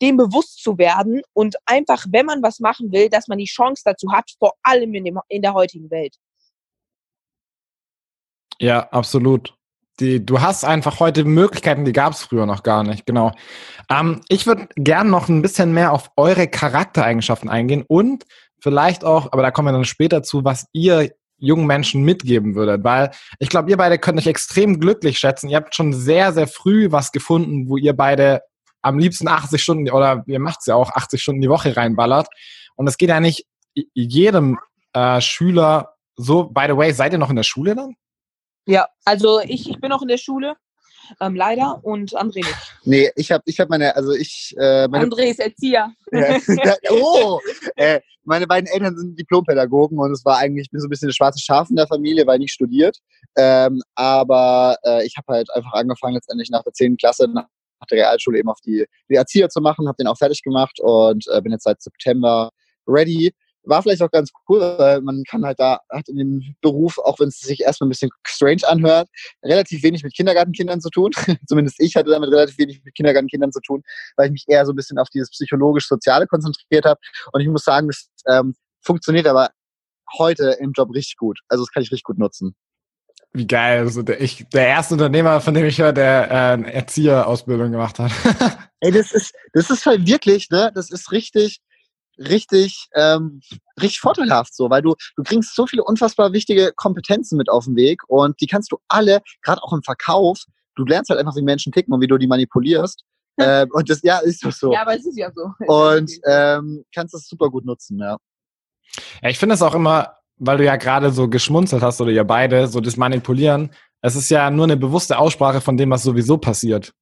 dem bewusst zu werden und einfach, wenn man was machen will, dass man die Chance dazu hat, vor allem in, dem, in der heutigen Welt. Ja, absolut. Die, du hast einfach heute Möglichkeiten, die gab es früher noch gar nicht, genau. Ähm, ich würde gern noch ein bisschen mehr auf eure Charaktereigenschaften eingehen und vielleicht auch, aber da kommen wir dann später zu, was ihr jungen Menschen mitgeben würdet, weil ich glaube, ihr beide könnt euch extrem glücklich schätzen. Ihr habt schon sehr, sehr früh was gefunden, wo ihr beide am liebsten 80 Stunden oder ihr macht's ja auch 80 Stunden die Woche reinballert. Und es geht ja nicht jedem äh, Schüler so. By the way, seid ihr noch in der Schule dann? Ja, also ich, ich bin noch in der Schule. Ähm, leider und André nicht. Nee, ich habe ich hab meine, also ich. Äh, meine, André ist Erzieher. oh! Äh, meine beiden Eltern sind Diplompädagogen und es war eigentlich ich bin so ein bisschen das schwarze Schaf in der Familie, weil ich nicht studiert. Ähm, aber äh, ich habe halt einfach angefangen, letztendlich nach der 10. Klasse, nach der Realschule eben auf die, die Erzieher zu machen, habe den auch fertig gemacht und äh, bin jetzt seit September ready war vielleicht auch ganz cool, weil man kann halt da, hat in dem Beruf, auch wenn es sich erstmal ein bisschen strange anhört, relativ wenig mit Kindergartenkindern zu tun. Zumindest ich hatte damit relativ wenig mit Kindergartenkindern zu tun, weil ich mich eher so ein bisschen auf dieses psychologisch-soziale konzentriert habe. Und ich muss sagen, das ähm, funktioniert aber heute im Job richtig gut. Also das kann ich richtig gut nutzen. Wie geil. Also der, ich, der erste Unternehmer, von dem ich höre, der äh, eine Erzieherausbildung gemacht hat. Ey, das ist, das ist halt wirklich, ne, das ist richtig, richtig, ähm, richtig vorteilhaft so, weil du, du kriegst so viele unfassbar wichtige Kompetenzen mit auf den Weg und die kannst du alle, gerade auch im Verkauf, du lernst halt einfach, wie Menschen ticken und wie du die manipulierst. ähm, und das, ja, ist doch so. Ja, aber es ist ja so. Und ähm, kannst das super gut nutzen, ja. Ja, ich finde es auch immer, weil du ja gerade so geschmunzelt hast oder ihr beide, so das Manipulieren, es ist ja nur eine bewusste Aussprache von dem, was sowieso passiert.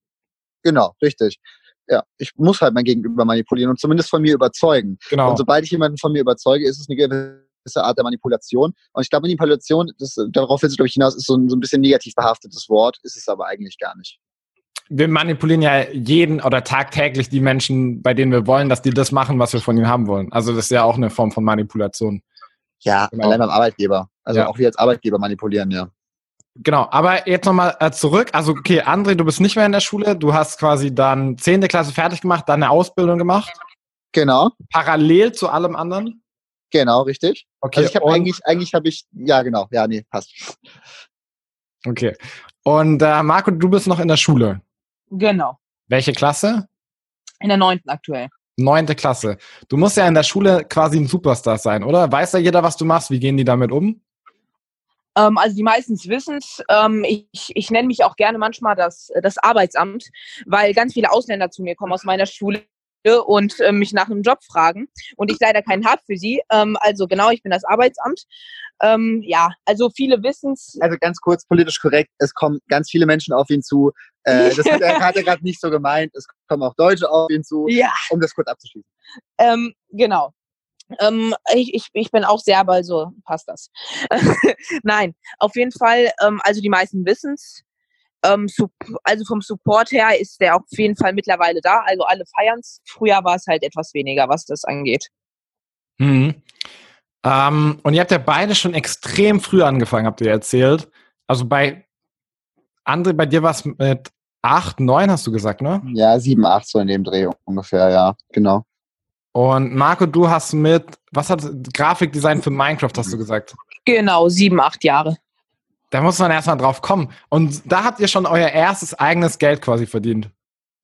Genau, richtig ja, ich muss halt mein Gegenüber manipulieren und zumindest von mir überzeugen. Genau. Und sobald ich jemanden von mir überzeuge, ist es eine gewisse Art der Manipulation. Und ich glaube, Manipulation, das, darauf will es, glaube ich, hinaus, ist so ein, so ein bisschen negativ behaftetes Wort, ist es aber eigentlich gar nicht. Wir manipulieren ja jeden oder tagtäglich die Menschen, bei denen wir wollen, dass die das machen, was wir von ihnen haben wollen. Also das ist ja auch eine Form von Manipulation. Ja, genau. allein beim Arbeitgeber. Also ja. auch wir als Arbeitgeber manipulieren, ja. Genau, aber jetzt nochmal äh, zurück. Also, okay, André, du bist nicht mehr in der Schule. Du hast quasi dann zehnte Klasse fertig gemacht, dann eine Ausbildung gemacht. Genau. Parallel zu allem anderen? Genau, richtig. Okay. Also ich habe eigentlich, eigentlich habe ich, ja genau, ja, nee, passt. Okay. Und äh, Marco, du bist noch in der Schule. Genau. Welche Klasse? In der neunten aktuell. Neunte Klasse. Du musst ja in der Schule quasi ein Superstar sein, oder? Weiß ja jeder, was du machst? Wie gehen die damit um? Ähm, also die meisten wissen es. Ähm, ich ich nenne mich auch gerne manchmal das, das Arbeitsamt, weil ganz viele Ausländer zu mir kommen aus meiner Schule und äh, mich nach einem Job fragen und ich leider keinen habe für sie. Ähm, also genau, ich bin das Arbeitsamt. Ähm, ja, also viele wissen es. Also ganz kurz politisch korrekt, es kommen ganz viele Menschen auf ihn zu. Äh, das hat er, er gerade nicht so gemeint. Es kommen auch Deutsche auf ihn zu, ja. um das kurz abzuschließen. Ähm, genau. Ähm, ich, ich, ich bin auch Serbe, also passt das. Nein, auf jeden Fall, ähm, also die meisten wissen es. Ähm, also vom Support her ist der auf jeden Fall mittlerweile da. Also alle feiern es. Früher war es halt etwas weniger, was das angeht. Mhm. Ähm, und ihr habt ja beide schon extrem früh angefangen, habt ihr erzählt. Also bei André, bei dir war es mit acht, neun, hast du gesagt, ne? Ja, sieben, acht so in dem Dreh ungefähr, ja, genau. Und Marco, du hast mit, was hat Grafikdesign für Minecraft, hast du gesagt? Genau, sieben, acht Jahre. Da muss man erstmal drauf kommen. Und da habt ihr schon euer erstes eigenes Geld quasi verdient.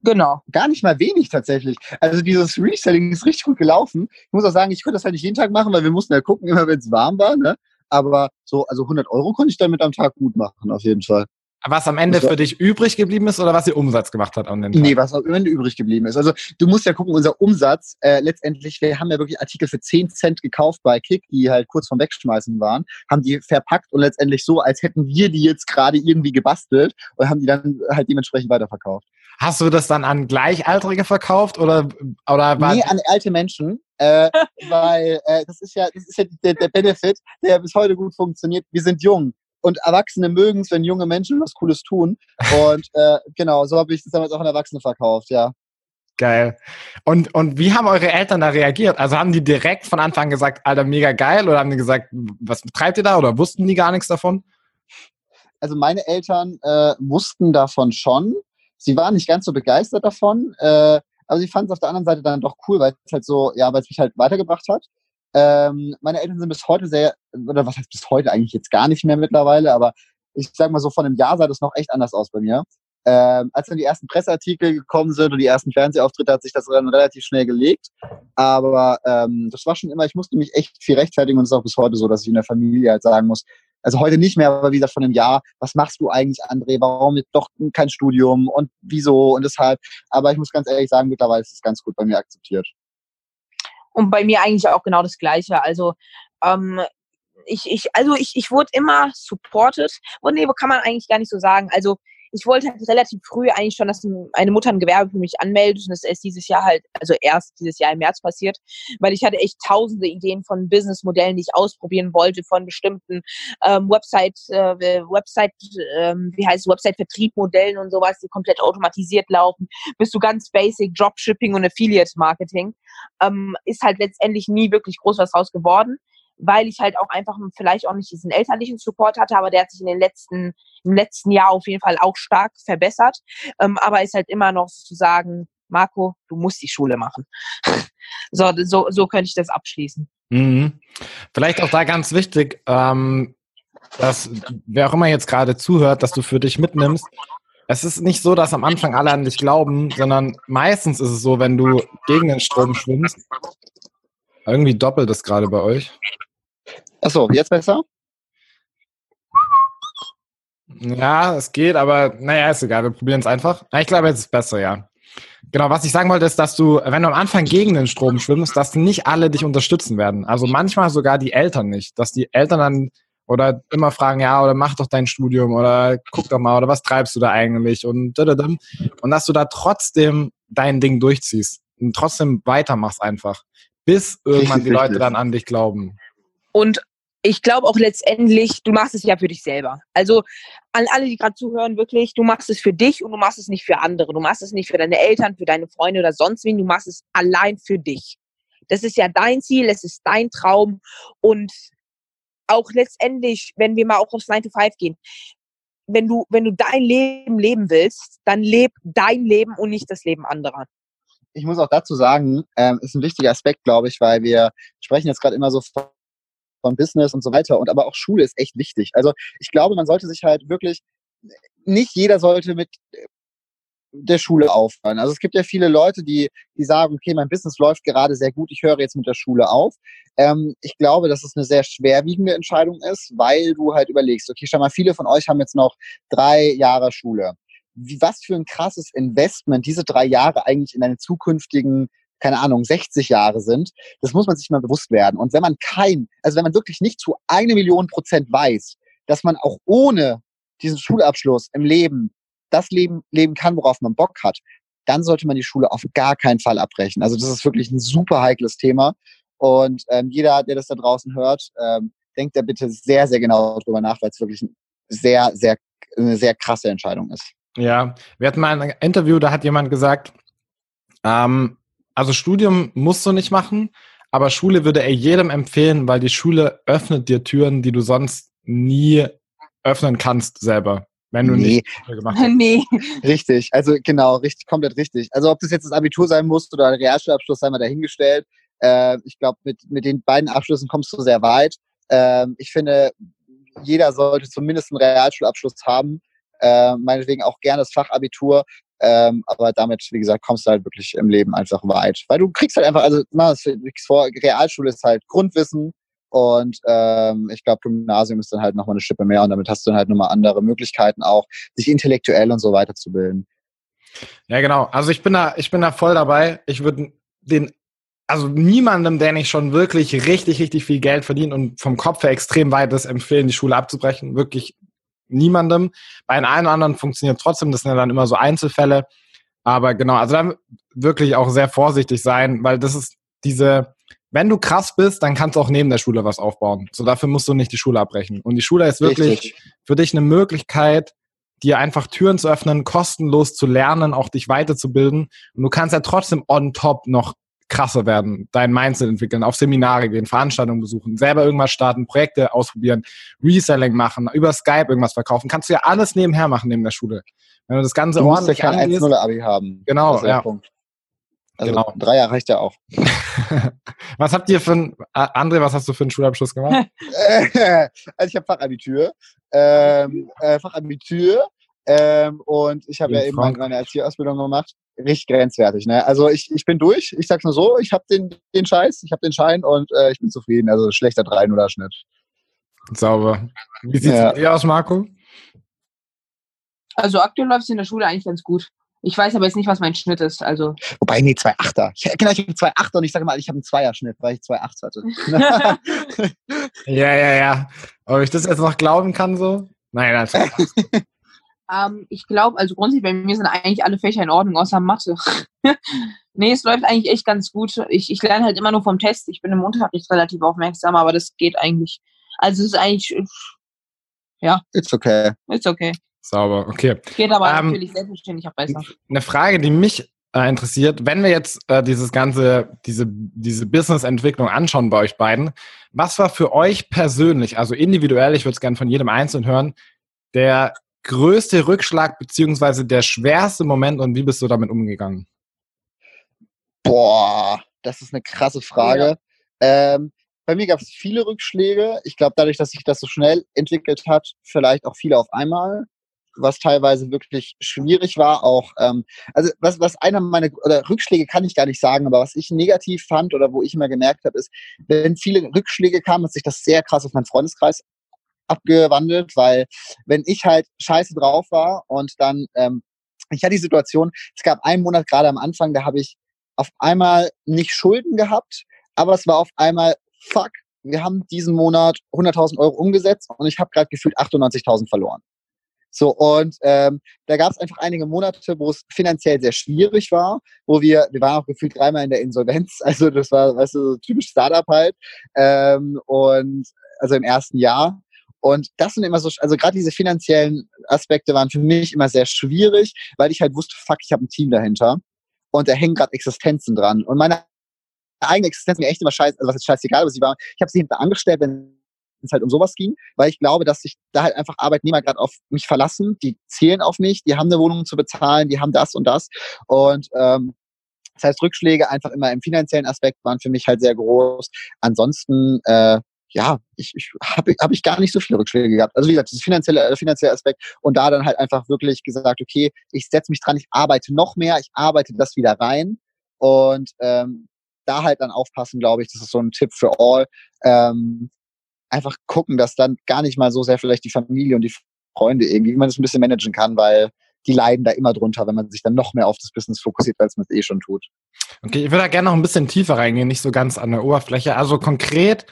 Genau. Gar nicht mal wenig tatsächlich. Also dieses Reselling ist richtig gut gelaufen. Ich muss auch sagen, ich konnte das halt nicht jeden Tag machen, weil wir mussten ja gucken, immer wenn es warm war. Ne? Aber so, also 100 Euro konnte ich damit am Tag gut machen, auf jeden Fall. Was am Ende für dich übrig geblieben ist oder was ihr Umsatz gemacht hat an Tag? Nee, was am Ende übrig geblieben ist. Also du musst ja gucken, unser Umsatz, äh, letztendlich, wir haben ja wirklich Artikel für 10 Cent gekauft bei Kick, die halt kurz vorm Wegschmeißen waren, haben die verpackt und letztendlich so, als hätten wir die jetzt gerade irgendwie gebastelt und haben die dann halt dementsprechend weiterverkauft. Hast du das dann an Gleichaltrige verkauft oder, oder war Nee, an alte Menschen, äh, weil äh, das ist ja, das ist ja der, der Benefit, der bis heute gut funktioniert. Wir sind jung und Erwachsene mögen es, wenn junge Menschen was Cooles tun. Und äh, genau, so habe ich das damals auch an Erwachsene verkauft, ja. Geil. Und, und wie haben eure Eltern da reagiert? Also haben die direkt von Anfang gesagt, Alter, mega geil? Oder haben die gesagt, was betreibt ihr da? Oder wussten die gar nichts davon? Also meine Eltern äh, wussten davon schon. Sie waren nicht ganz so begeistert davon, äh, aber sie fanden es auf der anderen Seite dann doch cool, weil es halt so, ja, weil es mich halt weitergebracht hat. Ähm, meine Eltern sind bis heute sehr, oder was heißt bis heute eigentlich jetzt gar nicht mehr mittlerweile, aber ich sag mal so, von einem Jahr sah das noch echt anders aus bei mir. Ähm, als dann die ersten Presseartikel gekommen sind und die ersten Fernsehauftritte, hat sich das dann relativ schnell gelegt. Aber ähm, das war schon immer, ich musste mich echt viel rechtfertigen und es ist auch bis heute so, dass ich in der Familie halt sagen muss, also heute nicht mehr, aber wie gesagt, von einem Jahr, was machst du eigentlich, André? Warum doch kein Studium und wieso und deshalb? Aber ich muss ganz ehrlich sagen, mittlerweile ist es ganz gut bei mir akzeptiert. Und bei mir eigentlich auch genau das Gleiche. Also ähm, ich, ich, also ich, ich wurde immer supported. Und nee, kann man eigentlich gar nicht so sagen. Also ich wollte halt relativ früh eigentlich schon, dass eine Mutter ein Gewerbe für mich anmeldet und das ist dieses Jahr halt, also erst dieses Jahr im März passiert, weil ich hatte echt tausende Ideen von Businessmodellen, die ich ausprobieren wollte, von bestimmten ähm, Website, äh, Website, ähm, wie heißt es, Website-Vertriebmodellen und sowas, die komplett automatisiert laufen, bis zu ganz basic Dropshipping und Affiliate-Marketing. Ähm, ist halt letztendlich nie wirklich groß was raus geworden weil ich halt auch einfach vielleicht auch nicht diesen elterlichen Support hatte, aber der hat sich in den letzten, im letzten Jahr auf jeden Fall auch stark verbessert. Ähm, aber ist halt immer noch zu sagen, Marco, du musst die Schule machen. so, so, so könnte ich das abschließen. Mhm. Vielleicht auch da ganz wichtig, ähm, dass wer auch immer jetzt gerade zuhört, dass du für dich mitnimmst. Es ist nicht so, dass am Anfang alle an dich glauben, sondern meistens ist es so, wenn du gegen den Strom schwimmst, irgendwie doppelt es gerade bei euch. Achso, jetzt besser? Ja, es geht, aber naja, ist egal, wir probieren es einfach. Ich glaube, jetzt ist es besser, ja. Genau, was ich sagen wollte, ist, dass du, wenn du am Anfang gegen den Strom schwimmst, dass nicht alle dich unterstützen werden. Also manchmal sogar die Eltern nicht. Dass die Eltern dann oder immer fragen, ja, oder mach doch dein Studium oder guck doch mal, oder was treibst du da eigentlich und und dass du da trotzdem dein Ding durchziehst und trotzdem weitermachst einfach bis irgendwann richtig, die Leute richtig. dann an dich glauben. Und ich glaube auch letztendlich, du machst es ja für dich selber. Also an alle, die gerade zuhören, wirklich, du machst es für dich und du machst es nicht für andere. Du machst es nicht für deine Eltern, für deine Freunde oder sonst wen. Du machst es allein für dich. Das ist ja dein Ziel, es ist dein Traum und auch letztendlich, wenn wir mal auch aufs 9 to 5 gehen, wenn du, wenn du dein Leben leben willst, dann leb dein Leben und nicht das Leben anderer ich muss auch dazu sagen, ähm, ist ein wichtiger Aspekt, glaube ich, weil wir sprechen jetzt gerade immer so von Business und so weiter. Und aber auch Schule ist echt wichtig. Also ich glaube, man sollte sich halt wirklich, nicht jeder sollte mit der Schule aufhören. Also es gibt ja viele Leute, die, die sagen, okay, mein Business läuft gerade sehr gut, ich höre jetzt mit der Schule auf. Ähm, ich glaube, dass es eine sehr schwerwiegende Entscheidung ist, weil du halt überlegst, okay, schau mal, viele von euch haben jetzt noch drei Jahre Schule. Wie, was für ein krasses Investment diese drei Jahre eigentlich in deine zukünftigen keine Ahnung, 60 Jahre sind, das muss man sich mal bewusst werden. Und wenn man kein, also wenn man wirklich nicht zu eine Million Prozent weiß, dass man auch ohne diesen Schulabschluss im Leben das Leben leben kann, worauf man Bock hat, dann sollte man die Schule auf gar keinen Fall abbrechen. Also das ist wirklich ein super heikles Thema. Und ähm, jeder, der das da draußen hört, ähm, denkt da bitte sehr, sehr genau drüber nach, weil es wirklich ein sehr, sehr, eine sehr krasse Entscheidung ist. Ja, wir hatten mal ein Interview, da hat jemand gesagt, ähm, also Studium musst du nicht machen, aber Schule würde er jedem empfehlen, weil die Schule öffnet dir Türen, die du sonst nie öffnen kannst selber. Wenn du nee. nicht gemacht hast. Nee. Richtig, also genau, richtig, komplett richtig. Also ob das jetzt das Abitur sein muss oder ein Realschulabschluss, sei mal dahingestellt. Äh, ich glaube, mit, mit den beiden Abschlüssen kommst du sehr weit. Äh, ich finde, jeder sollte zumindest einen Realschulabschluss haben. Äh, meinetwegen auch gerne das Fachabitur. Ähm, aber damit, wie gesagt, kommst du halt wirklich im Leben einfach weit. Weil du kriegst halt einfach, also, na, das vor, Realschule ist halt Grundwissen, und ähm, ich glaube, Gymnasium ist dann halt nochmal eine Schippe mehr und damit hast du dann halt nochmal andere Möglichkeiten auch, sich intellektuell und so weiter zu bilden. Ja, genau. Also ich bin da, ich bin da voll dabei. Ich würde den, also niemandem, der nicht schon wirklich richtig, richtig viel Geld verdient und vom Kopf her extrem weit ist, empfehlen, die Schule abzubrechen. Wirklich niemandem. Bei den einen oder anderen funktioniert trotzdem, das sind ja dann immer so Einzelfälle. Aber genau, also dann wirklich auch sehr vorsichtig sein, weil das ist diese, wenn du krass bist, dann kannst du auch neben der Schule was aufbauen. So dafür musst du nicht die Schule abbrechen. Und die Schule ist wirklich Richtig. für dich eine Möglichkeit, dir einfach Türen zu öffnen, kostenlos zu lernen, auch dich weiterzubilden. Und du kannst ja trotzdem on top noch krasser werden, dein Mindset entwickeln, auf Seminare gehen, Veranstaltungen besuchen, selber irgendwas starten, Projekte ausprobieren, Reselling machen, über Skype irgendwas verkaufen. Kannst du ja alles nebenher machen neben der Schule. Wenn du das Ganze du ordentlich musst ja kein 1 Abi haben. Genau, ja. Punkt. Also genau. drei Jahre reicht ja auch. was habt ihr für ein, André, was hast du für einen Schulabschluss gemacht? also ich habe Fachabitur. Ähm, äh, Fachabitur. Ähm, und ich habe ja eben meine Erzieherausbildung gemacht. Richtig grenzwertig. Ne? Also ich, ich bin durch. Ich sag's nur so, ich habe den, den Scheiß, ich habe den Schein und äh, ich bin zufrieden. Also schlechter 3 oder Schnitt. Sauber. Wie sieht's ja. bei dir aus, Marco? Also aktuell läuft es in der Schule eigentlich ganz gut. Ich weiß aber jetzt nicht, was mein Schnitt ist. Also. Wobei, nee, zwei Achter. Ich, genau, ich habe zwei Achter und ich sage mal, ich habe einen Zweierschnitt, weil ich zwei Achts hatte. ja, ja, ja. Ob ich das jetzt noch glauben kann so? Nein, das ähm, Ich glaube, also grundsätzlich bei mir sind eigentlich alle Fächer in Ordnung, außer Mathe. nee, es läuft eigentlich echt ganz gut. Ich, ich lerne halt immer nur vom Test. Ich bin im Unterricht relativ aufmerksam, aber das geht eigentlich. Also es ist eigentlich, ja. It's okay. It's okay. Sauber, okay. Geht aber ähm, natürlich selbstverständlich auch besser. Eine Frage, die mich äh, interessiert, wenn wir jetzt äh, dieses ganze, diese, diese Business-Entwicklung anschauen bei euch beiden, was war für euch persönlich, also individuell, ich würde es gerne von jedem Einzelnen hören, der größte Rückschlag beziehungsweise der schwerste Moment und wie bist du damit umgegangen? Boah, das ist eine krasse Frage. Ja. Ähm, bei mir gab es viele Rückschläge. Ich glaube, dadurch, dass sich das so schnell entwickelt hat, vielleicht auch viele auf einmal was teilweise wirklich schwierig war. Auch ähm, also was, was einer meiner oder Rückschläge kann ich gar nicht sagen, aber was ich negativ fand oder wo ich immer gemerkt habe, ist, wenn viele Rückschläge kamen, hat sich das sehr krass auf meinen Freundeskreis abgewandelt, weil wenn ich halt scheiße drauf war und dann ähm, ich hatte die Situation, es gab einen Monat gerade am Anfang, da habe ich auf einmal nicht Schulden gehabt, aber es war auf einmal fuck, wir haben diesen Monat 100.000 Euro umgesetzt und ich habe gerade gefühlt 98.000 verloren. So, und ähm, da gab es einfach einige Monate, wo es finanziell sehr schwierig war, wo wir, wir waren auch gefühlt dreimal in der Insolvenz, also das war, weißt du, so typisch Startup halt. Ähm, und also im ersten Jahr. Und das sind immer so, also gerade diese finanziellen Aspekte waren für mich immer sehr schwierig, weil ich halt wusste, fuck, ich habe ein Team dahinter und da hängen gerade Existenzen dran. Und meine eigene Existenz mir echt immer scheiße, also was ist scheißegal, aber sie war, ich habe sie hinter angestellt, wenn es halt um sowas ging, weil ich glaube, dass sich da halt einfach Arbeitnehmer gerade auf mich verlassen, die zählen auf mich, die haben eine Wohnung zu bezahlen, die haben das und das und ähm, das heißt, Rückschläge einfach immer im finanziellen Aspekt waren für mich halt sehr groß. Ansonsten, äh, ja, ich, ich habe hab ich gar nicht so viele Rückschläge gehabt. Also wie gesagt, das finanzielle, der finanzielle Aspekt und da dann halt einfach wirklich gesagt, okay, ich setze mich dran, ich arbeite noch mehr, ich arbeite das wieder rein und ähm, da halt dann aufpassen, glaube ich, das ist so ein Tipp für all. Ähm, einfach gucken, dass dann gar nicht mal so sehr vielleicht die Familie und die Freunde irgendwie, wie man das ein bisschen managen kann, weil die leiden da immer drunter, wenn man sich dann noch mehr auf das Business fokussiert, als man es eh schon tut. Okay, ich würde da gerne noch ein bisschen tiefer reingehen, nicht so ganz an der Oberfläche. Also konkret,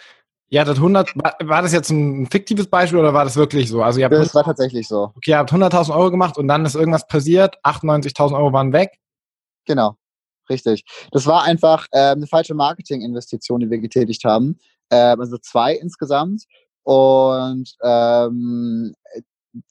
ihr hattet 100, war, war das jetzt ein fiktives Beispiel oder war das wirklich so? Also ihr habt das war tatsächlich so. Okay, ihr habt 100.000 Euro gemacht und dann ist irgendwas passiert, 98.000 Euro waren weg. Genau, richtig. Das war einfach äh, eine falsche Marketinginvestition, die wir getätigt haben. Äh, also zwei insgesamt. Und ähm,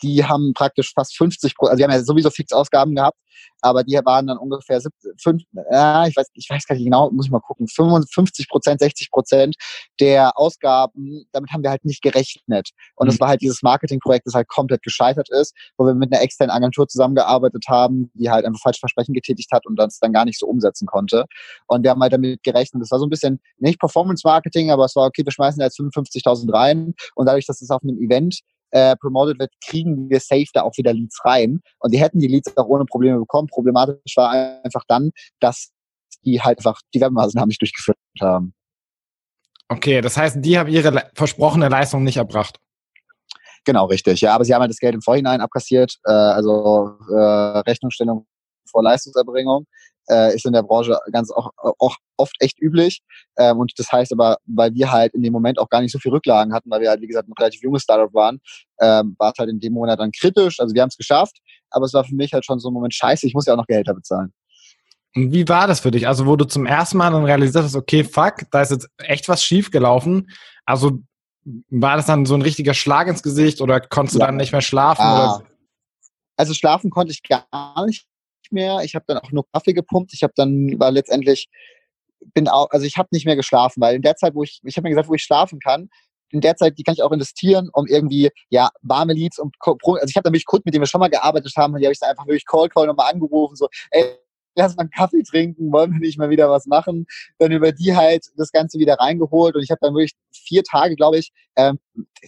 die haben praktisch fast 50 Prozent, also die haben ja sowieso Fixausgaben gehabt, aber die waren dann ungefähr 5, ja, ich weiß, ich weiß gar nicht genau, muss ich mal gucken, 55 Prozent, 60 Prozent der Ausgaben, damit haben wir halt nicht gerechnet. Und mhm. das war halt dieses Marketingprojekt, das halt komplett gescheitert ist, wo wir mit einer externen Agentur zusammengearbeitet haben, die halt einfach falsche Versprechen getätigt hat und das dann gar nicht so umsetzen konnte. Und wir haben halt damit gerechnet, das war so ein bisschen nicht Performance Marketing, aber es war okay, wir schmeißen jetzt 55.000 rein und dadurch, dass es auf einem Event äh, promoted wird, kriegen wir safe da auch wieder Leads rein. Und die hätten die Leads auch ohne Probleme bekommen. Problematisch war einfach dann, dass die halt einfach die Werbemaßnahmen nicht durchgeführt haben. Okay, das heißt, die haben ihre versprochene Leistung nicht erbracht. Genau, richtig. Ja, aber sie haben halt das Geld im Vorhinein abkassiert, äh, also äh, Rechnungsstellung vor Leistungserbringung äh, ist in der Branche ganz auch, auch oft echt üblich. Ähm, und das heißt aber, weil wir halt in dem Moment auch gar nicht so viel Rücklagen hatten, weil wir halt, wie gesagt, ein relativ junges Startup waren, ähm, war es halt in dem Monat dann kritisch. Also wir haben es geschafft, aber es war für mich halt schon so ein Moment scheiße, ich muss ja auch noch Gehälter bezahlen. Und wie war das für dich? Also, wo du zum ersten Mal dann realisiert hast, okay, fuck, da ist jetzt echt was schief gelaufen. Also, war das dann so ein richtiger Schlag ins Gesicht oder konntest du ja. dann nicht mehr schlafen? Ah. Also schlafen konnte ich gar nicht mehr. Ich habe dann auch nur Kaffee gepumpt. Ich habe dann, war letztendlich, bin auch, also ich habe nicht mehr geschlafen, weil in der Zeit, wo ich, ich habe mir gesagt, wo ich schlafen kann, in der Zeit, die kann ich auch investieren, um irgendwie, ja, warme Leads und, also ich habe dann wirklich Kunden, mit denen wir schon mal gearbeitet haben, die habe ich dann einfach wirklich Call Call nochmal angerufen, so, ey, lass mal einen Kaffee trinken, wollen wir nicht mal wieder was machen. Dann über die halt das Ganze wieder reingeholt und ich habe dann wirklich vier Tage, glaube ich, ähm,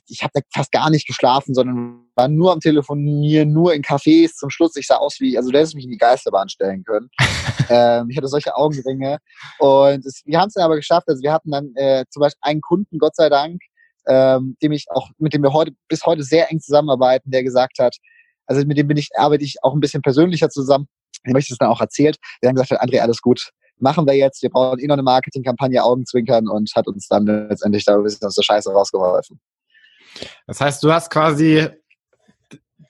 ich habe da fast gar nicht geschlafen, sondern war nur am Telefonieren, nur in Cafés. Zum Schluss, ich sah aus wie, also der hätte mich in die Geisterbahn stellen können. ähm, ich hatte solche Augenringe und es, wir haben es dann aber geschafft. Also wir hatten dann äh, zum Beispiel einen Kunden, Gott sei Dank, ähm, dem ich auch, mit dem wir heute bis heute sehr eng zusammenarbeiten, der gesagt hat, also mit dem bin ich, arbeite ich auch ein bisschen persönlicher zusammen dem habe ich das dann auch erzählt. Der dann gesagt hat, André, alles gut, machen wir jetzt, wir brauchen eh noch eine Marketingkampagne, Augenzwinkern und hat uns dann letztendlich da ein bisschen aus der Scheiße rausgeholfen. Das heißt, du hast quasi,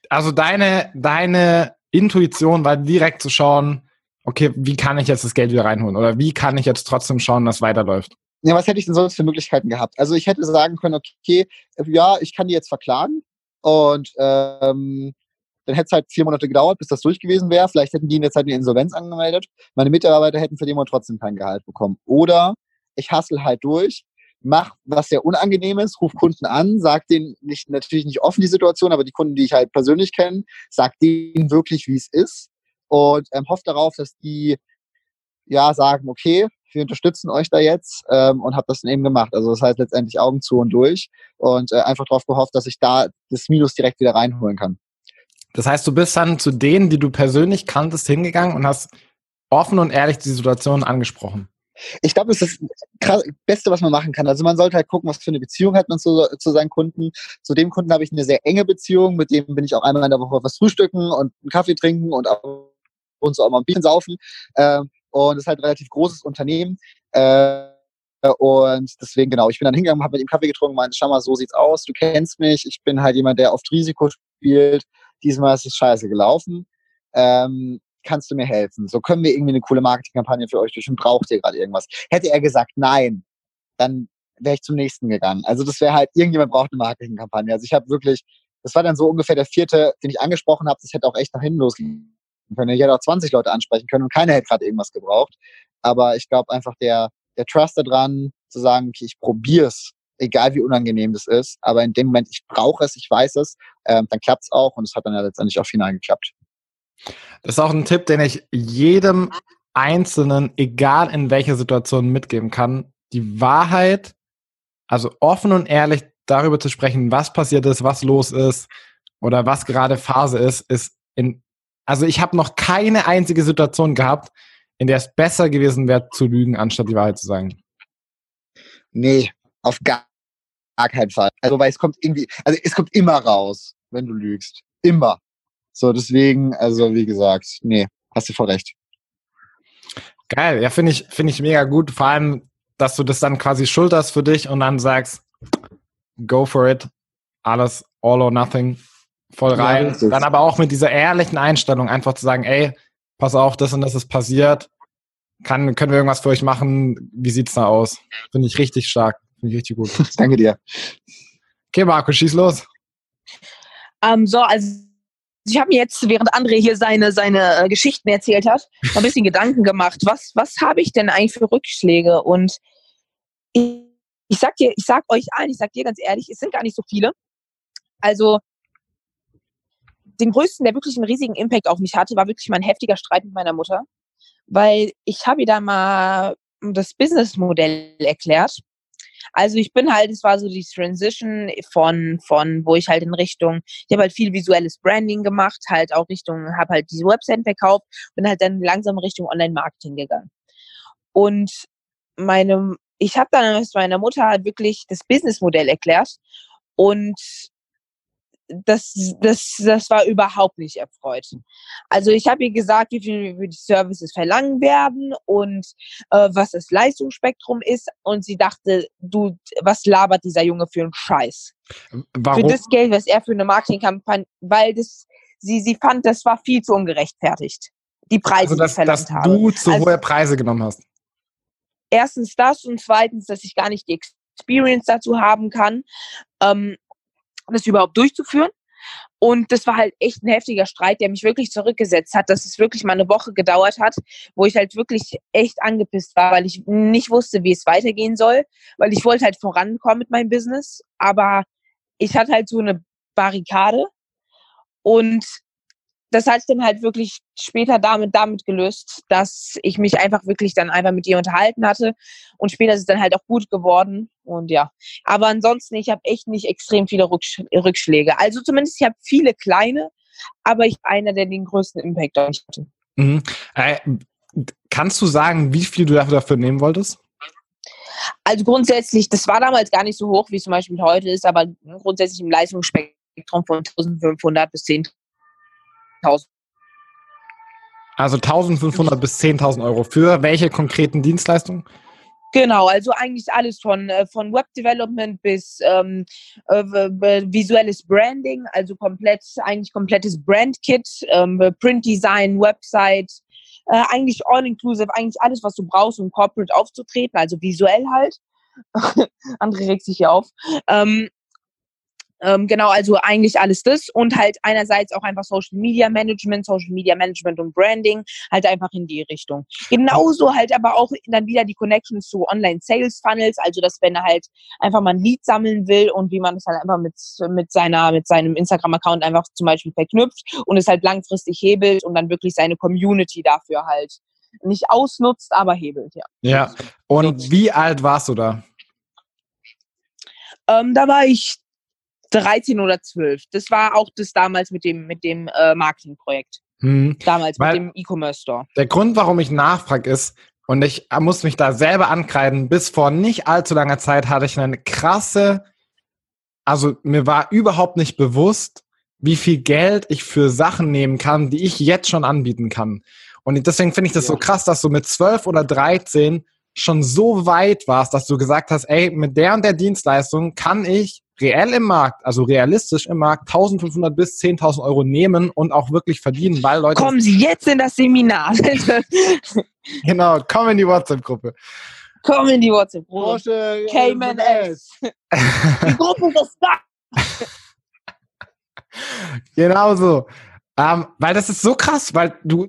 also deine, deine Intuition war direkt zu schauen, okay, wie kann ich jetzt das Geld wieder reinholen? Oder wie kann ich jetzt trotzdem schauen, dass weiterläuft? Ja, was hätte ich denn sonst für Möglichkeiten gehabt? Also ich hätte sagen können, okay, ja, ich kann die jetzt verklagen und ähm, dann hätte es halt vier Monate gedauert, bis das durch gewesen wäre. Vielleicht hätten die in der Zeit eine Insolvenz angemeldet. Meine Mitarbeiter hätten für den Monat trotzdem kein Gehalt bekommen. Oder ich hassel halt durch, mach was sehr unangenehm ist, ruf Kunden an, sag denen nicht, natürlich nicht offen die Situation, aber die Kunden, die ich halt persönlich kenne, sag denen wirklich, wie es ist und ähm, hoffe darauf, dass die ja sagen, okay, wir unterstützen euch da jetzt ähm, und habe das dann eben gemacht. Also das heißt letztendlich Augen zu und durch und äh, einfach darauf gehofft, dass ich da das Minus direkt wieder reinholen kann. Das heißt, du bist dann zu denen, die du persönlich kanntest, hingegangen und hast offen und ehrlich die Situation angesprochen. Ich glaube, das ist das Beste, was man machen kann. Also man sollte halt gucken, was für eine Beziehung hat man zu, zu seinen Kunden. Zu dem Kunden habe ich eine sehr enge Beziehung, mit dem bin ich auch einmal in der Woche was frühstücken und einen Kaffee trinken und auch, und so auch mal ein Bier saufen. Ähm, und es ist halt ein relativ großes Unternehmen. Äh, und deswegen, genau, ich bin dann hingegangen, habe mit ihm Kaffee getrunken, meinte, schau mal, so sieht's aus, du kennst mich, ich bin halt jemand, der oft Risiko spielt diesmal ist es scheiße gelaufen. Ähm, kannst du mir helfen? So können wir irgendwie eine coole Marketingkampagne für euch durch und braucht ihr gerade irgendwas? Hätte er gesagt nein, dann wäre ich zum nächsten gegangen. Also das wäre halt, irgendjemand braucht eine Marketingkampagne. Also ich habe wirklich, das war dann so ungefähr der vierte, den ich angesprochen habe, das hätte auch echt nach hinten losgehen können. Ich hätte auch 20 Leute ansprechen können und keiner hätte gerade irgendwas gebraucht. Aber ich glaube einfach der, der Trust daran, zu sagen, okay, ich probier's egal wie unangenehm das ist. Aber in dem Moment, ich brauche es, ich weiß es, ähm, dann klappt es auch und es hat dann ja letztendlich auch final geklappt. Das ist auch ein Tipp, den ich jedem Einzelnen, egal in welcher Situation, mitgeben kann. Die Wahrheit Also offen und ehrlich darüber zu sprechen, was passiert ist, was los ist oder was gerade Phase ist, ist in, also ich habe noch keine einzige Situation gehabt, in der es besser gewesen wäre zu lügen, anstatt die Wahrheit zu sagen. Nee, auf gar, gar keinen Fall. Also, weil es kommt irgendwie, also es kommt immer raus, wenn du lügst. Immer. So, deswegen, also wie gesagt, nee, hast du voll recht. Geil, ja, finde ich, finde ich mega gut. Vor allem, dass du das dann quasi schulterst für dich und dann sagst, go for it, alles all or nothing, voll rein. Ja, dann aber auch mit dieser ehrlichen Einstellung einfach zu sagen, ey, pass auf, das und das ist passiert. Kann, können wir irgendwas für euch machen? Wie sieht's da aus? Finde ich richtig stark. Finde ich richtig gut. Danke dir. Okay, Marco, schieß los. Ähm, so, also ich habe mir jetzt, während André hier seine, seine äh, Geschichten erzählt hat, ein bisschen Gedanken gemacht. Was, was habe ich denn eigentlich für Rückschläge? Und ich, ich sag dir, ich sag euch allen, ich sag dir ganz ehrlich, es sind gar nicht so viele. Also den größten, der wirklich einen riesigen Impact auf mich hatte, war wirklich mein heftiger Streit mit meiner Mutter, weil ich habe ihr da mal das Businessmodell erklärt also ich bin halt, es war so die Transition von, von, wo ich halt in Richtung, ich habe halt viel visuelles Branding gemacht, halt auch Richtung, habe halt diese Webseiten verkauft, bin halt dann langsam Richtung Online-Marketing gegangen. Und meine, ich habe dann meiner Mutter halt wirklich das Businessmodell erklärt und das, das, das war überhaupt nicht erfreut. Also ich habe ihr gesagt, wie viel die Services verlangen werden und äh, was das Leistungsspektrum ist. Und sie dachte, du, was labert dieser Junge für einen Scheiß? Warum? Für das Geld, was er für eine Marketingkampagne, weil das, sie, sie fand, das war viel zu ungerechtfertigt. Die Preise, also, dass, die dass habe. du zu also, hohe Preise genommen hast. Erstens das und zweitens, dass ich gar nicht die Experience dazu haben kann. Ähm, das überhaupt durchzuführen. Und das war halt echt ein heftiger Streit, der mich wirklich zurückgesetzt hat, dass es wirklich mal eine Woche gedauert hat, wo ich halt wirklich echt angepisst war, weil ich nicht wusste, wie es weitergehen soll, weil ich wollte halt vorankommen mit meinem Business, aber ich hatte halt so eine Barrikade und das hat dann halt wirklich später damit, damit gelöst, dass ich mich einfach wirklich dann einfach mit ihr unterhalten hatte. Und später ist es dann halt auch gut geworden. Und ja. Aber ansonsten, ich habe echt nicht extrem viele Rücksch Rückschläge. Also zumindest, ich habe viele kleine, aber ich einer, der den größten Impact auf mich hatte. Mhm. Äh, kannst du sagen, wie viel du dafür nehmen wolltest? Also grundsätzlich, das war damals gar nicht so hoch, wie es zum Beispiel heute ist, aber grundsätzlich im Leistungsspektrum von 1500 bis 10.000 also 1500 bis 10.000 Euro. Für welche konkreten Dienstleistungen? Genau, also eigentlich alles von, äh, von Web Development bis ähm, äh, visuelles Branding, also komplett, eigentlich komplettes Brandkit, ähm, Print Design, Website, äh, eigentlich all-inclusive, eigentlich alles, was du brauchst, um corporate aufzutreten, also visuell halt. André regt sich hier auf. Ähm, ähm, genau, also eigentlich alles das und halt einerseits auch einfach Social Media Management, Social Media Management und Branding, halt einfach in die Richtung. Genauso halt aber auch dann wieder die Connections zu Online Sales Funnels, also dass wenn er halt einfach mal ein Lead sammeln will und wie man es halt einfach mit, mit seiner, mit seinem Instagram Account einfach zum Beispiel verknüpft und es halt langfristig hebelt und dann wirklich seine Community dafür halt nicht ausnutzt, aber hebelt, ja. Ja. Und wie alt warst du da? Ähm, da war ich 13 oder 12. Das war auch das damals mit dem, mit dem äh, Marketingprojekt. Hm. Damals Weil mit dem E-Commerce Store. Der Grund, warum ich nachfrage, ist, und ich muss mich da selber ankreiden, bis vor nicht allzu langer Zeit hatte ich eine krasse, also mir war überhaupt nicht bewusst, wie viel Geld ich für Sachen nehmen kann, die ich jetzt schon anbieten kann. Und deswegen finde ich das ja. so krass, dass du mit 12 oder 13 schon so weit warst, dass du gesagt hast, ey, mit der und der Dienstleistung kann ich reell im Markt, also realistisch im Markt, 1500 bis 10.000 Euro nehmen und auch wirklich verdienen, weil Leute... Kommen Sie jetzt in das Seminar. genau, komm in die WhatsApp-Gruppe. Komm in die WhatsApp-Gruppe. Cayman S. die Gruppe ist da. genau so. Ähm, weil das ist so krass, weil du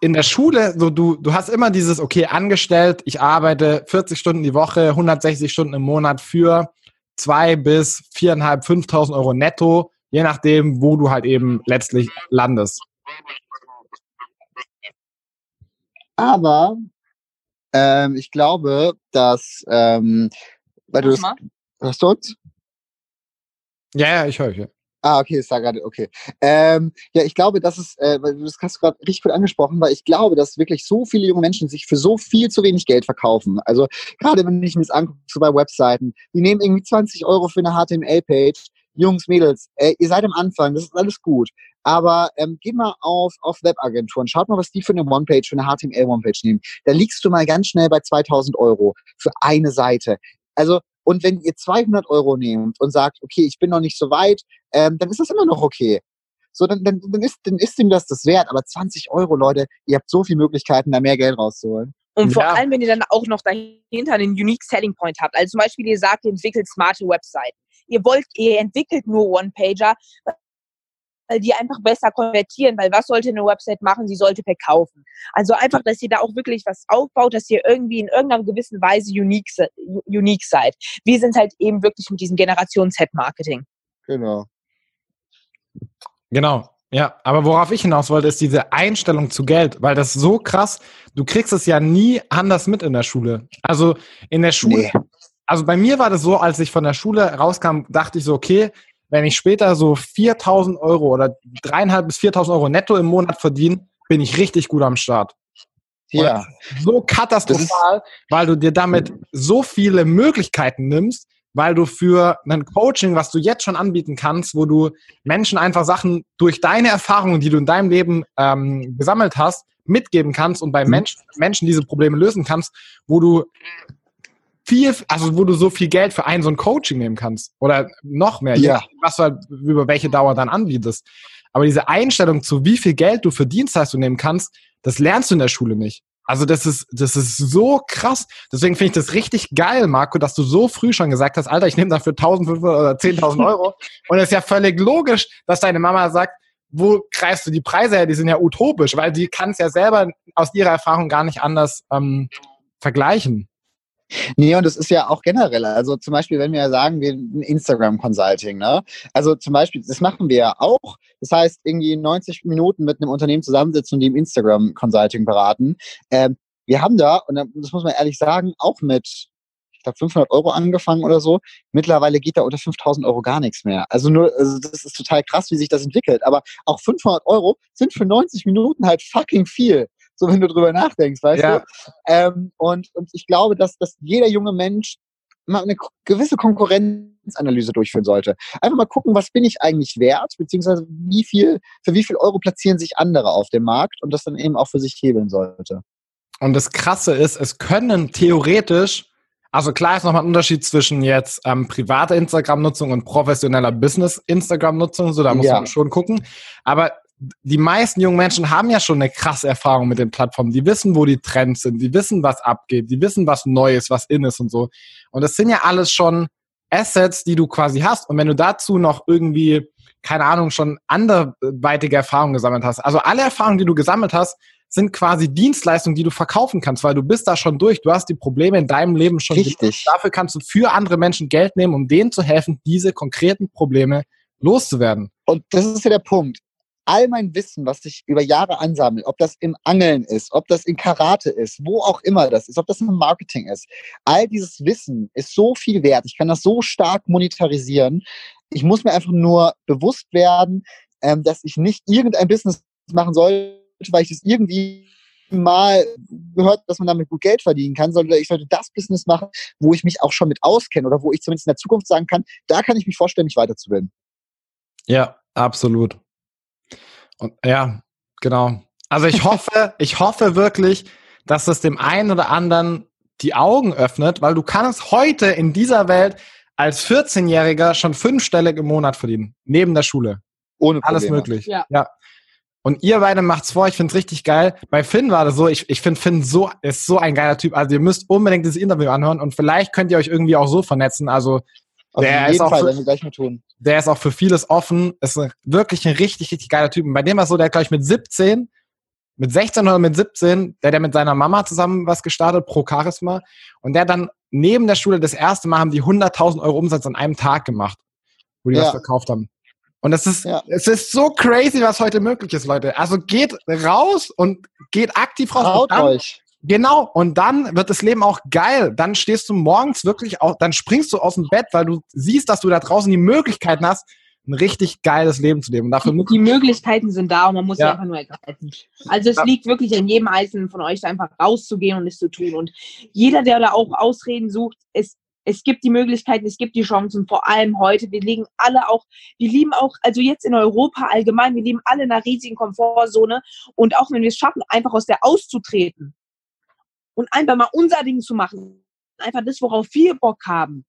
in der Schule, so du, du hast immer dieses, okay, angestellt, ich arbeite 40 Stunden die Woche, 160 Stunden im Monat für zwei bis viereinhalb, 5.000 Euro netto, je nachdem, wo du halt eben letztlich landest. Aber ähm, ich glaube, dass, ähm, weil du das, Hörst du uns? Ja, ja, ich höre euch. Ja. Ah, okay, ist da gerade, okay. Ähm, ja, ich glaube, das ist, äh, das hast du gerade richtig gut angesprochen, weil ich glaube, dass wirklich so viele junge Menschen sich für so viel zu wenig Geld verkaufen. Also gerade wenn ich mir das angucke, so bei Webseiten, die nehmen irgendwie 20 Euro für eine HTML-Page. Jungs, Mädels, äh, ihr seid am Anfang, das ist alles gut. Aber ähm, geht mal auf, auf Webagenturen, schaut mal, was die für eine One-Page, für eine HTML-One-Page nehmen. Da liegst du mal ganz schnell bei 2000 Euro für eine Seite. Also und wenn ihr 200 Euro nehmt und sagt, okay, ich bin noch nicht so weit, ähm, dann ist das immer noch okay. So, dann, dann, dann, ist, dann ist ihm das das wert. Aber 20 Euro, Leute, ihr habt so viele Möglichkeiten, da mehr Geld rauszuholen. Und vor ja. allem, wenn ihr dann auch noch dahinter einen Unique Selling Point habt. Also zum Beispiel, ihr sagt, ihr entwickelt smarte Websites. Ihr wollt, ihr entwickelt nur One-Pager, die einfach besser konvertieren, weil was sollte eine Website machen? Sie sollte verkaufen. Also einfach, dass ihr da auch wirklich was aufbaut, dass ihr irgendwie in irgendeiner gewissen Weise unique, unique seid. Wir sind halt eben wirklich mit diesem Generation Z-Marketing. Genau. Genau. Ja, aber worauf ich hinaus wollte, ist diese Einstellung zu Geld, weil das so krass, du kriegst es ja nie anders mit in der Schule. Also in der Schule, nee. also bei mir war das so, als ich von der Schule rauskam, dachte ich so, okay, wenn ich später so 4000 Euro oder dreieinhalb bis 4000 Euro netto im Monat verdiene, bin ich richtig gut am Start. Ja. So katastrophal, weil du dir damit so viele Möglichkeiten nimmst, weil du für ein Coaching, was du jetzt schon anbieten kannst, wo du Menschen einfach Sachen durch deine Erfahrungen, die du in deinem Leben ähm, gesammelt hast, mitgeben kannst und bei mhm. Menschen, Menschen diese Probleme lösen kannst, wo du viel, also wo du so viel Geld für ein so ein Coaching nehmen kannst oder noch mehr, ja. was du halt über welche Dauer dann anbietest. Aber diese Einstellung zu wie viel Geld du für Dienstleistungen nehmen kannst, das lernst du in der Schule nicht. Also das ist, das ist so krass. Deswegen finde ich das richtig geil, Marco, dass du so früh schon gesagt hast, Alter, ich nehme dafür 1.500 oder 10.000 Euro. Und es ist ja völlig logisch, dass deine Mama sagt, wo greifst du die Preise her? Die sind ja utopisch, weil die kann es ja selber aus ihrer Erfahrung gar nicht anders ähm, vergleichen. Nee, und das ist ja auch generell. Also zum Beispiel, wenn wir sagen, wir Instagram-Consulting, ne? Also zum Beispiel, das machen wir ja auch. Das heißt, irgendwie 90 Minuten mit einem Unternehmen zusammensitzen und die im Instagram-Consulting beraten. Ähm, wir haben da, und das muss man ehrlich sagen, auch mit, ich glaube, 500 Euro angefangen oder so. Mittlerweile geht da unter 5000 Euro gar nichts mehr. Also nur, also das ist total krass, wie sich das entwickelt. Aber auch 500 Euro sind für 90 Minuten halt fucking viel so wenn du drüber nachdenkst, weißt ja. du? Ähm, und, und ich glaube, dass, dass jeder junge Mensch mal eine gewisse Konkurrenzanalyse durchführen sollte. Einfach mal gucken, was bin ich eigentlich wert, beziehungsweise wie viel, für wie viel Euro platzieren sich andere auf dem Markt und das dann eben auch für sich hebeln sollte. Und das Krasse ist, es können theoretisch, also klar ist nochmal ein Unterschied zwischen jetzt ähm, privater Instagram-Nutzung und professioneller Business-Instagram-Nutzung, so da muss ja. man schon gucken. Aber die meisten jungen Menschen haben ja schon eine krasse Erfahrung mit den Plattformen. Die wissen, wo die Trends sind, die wissen, was abgeht, die wissen, was neu ist, was in ist und so. Und das sind ja alles schon Assets, die du quasi hast. Und wenn du dazu noch irgendwie, keine Ahnung, schon anderweitige Erfahrungen gesammelt hast, also alle Erfahrungen, die du gesammelt hast, sind quasi Dienstleistungen, die du verkaufen kannst, weil du bist da schon durch. Du hast die Probleme in deinem Leben schon. Richtig. Dafür kannst du für andere Menschen Geld nehmen, um denen zu helfen, diese konkreten Probleme loszuwerden. Und das ist ja der Punkt all mein Wissen, was ich über Jahre ansammle, ob das im Angeln ist, ob das in Karate ist, wo auch immer das ist, ob das im Marketing ist, all dieses Wissen ist so viel wert. Ich kann das so stark monetarisieren. Ich muss mir einfach nur bewusst werden, ähm, dass ich nicht irgendein Business machen sollte, weil ich das irgendwie mal gehört, dass man damit gut Geld verdienen kann, sondern ich sollte das Business machen, wo ich mich auch schon mit auskenne oder wo ich zumindest in der Zukunft sagen kann, da kann ich mich vorstellen, mich weiterzubilden. Ja, absolut. Und, ja, genau. Also ich hoffe, ich hoffe wirklich, dass es dem einen oder anderen die Augen öffnet, weil du kannst heute in dieser Welt als 14-Jähriger schon fünfstellig im Monat verdienen, neben der Schule. Ohne Probleme. Alles möglich. Ja. ja. Und ihr beide macht's vor, ich find's richtig geil. Bei Finn war das so, ich, ich finde Finn so, ist so ein geiler Typ. Also ihr müsst unbedingt dieses Interview anhören und vielleicht könnt ihr euch irgendwie auch so vernetzen. Also auf der jeden ist auch Fall, werden wir gleich mal tun. Der ist auch für vieles offen. Ist wirklich ein richtig, richtig geiler Typ. Und bei dem war es so, der hat, glaube ich, mit 17, mit 16 oder mit 17, der hat mit seiner Mama zusammen was gestartet, Pro Charisma. Und der dann neben der Schule das erste Mal haben die 100.000 Euro Umsatz an einem Tag gemacht, wo die ja. was verkauft haben. Und es ist, ja. es ist so crazy, was heute möglich ist, Leute. Also geht raus und geht aktiv raus. Traut euch. Genau, und dann wird das Leben auch geil. Dann stehst du morgens wirklich auch, dann springst du aus dem Bett, weil du siehst, dass du da draußen die Möglichkeiten hast, ein richtig geiles Leben zu leben. Und dafür Die, die Möglichkeiten sind da und man muss Ja. sie einfach nur ergreifen. Also es Ja. liegt wirklich an jedem Einzelnen von euch, einfach rauszugehen und es zu tun. Und jeder, der da auch Ausreden sucht, es, es gibt die Möglichkeiten, es gibt die Chancen, vor allem heute. Wir liegen alle auch, wir lieben auch, also jetzt in Europa allgemein, wir leben alle in einer riesigen Komfortzone. Und auch wenn wir es schaffen, einfach aus der auszutreten und einfach mal unser Ding zu machen, einfach das, worauf wir Bock haben,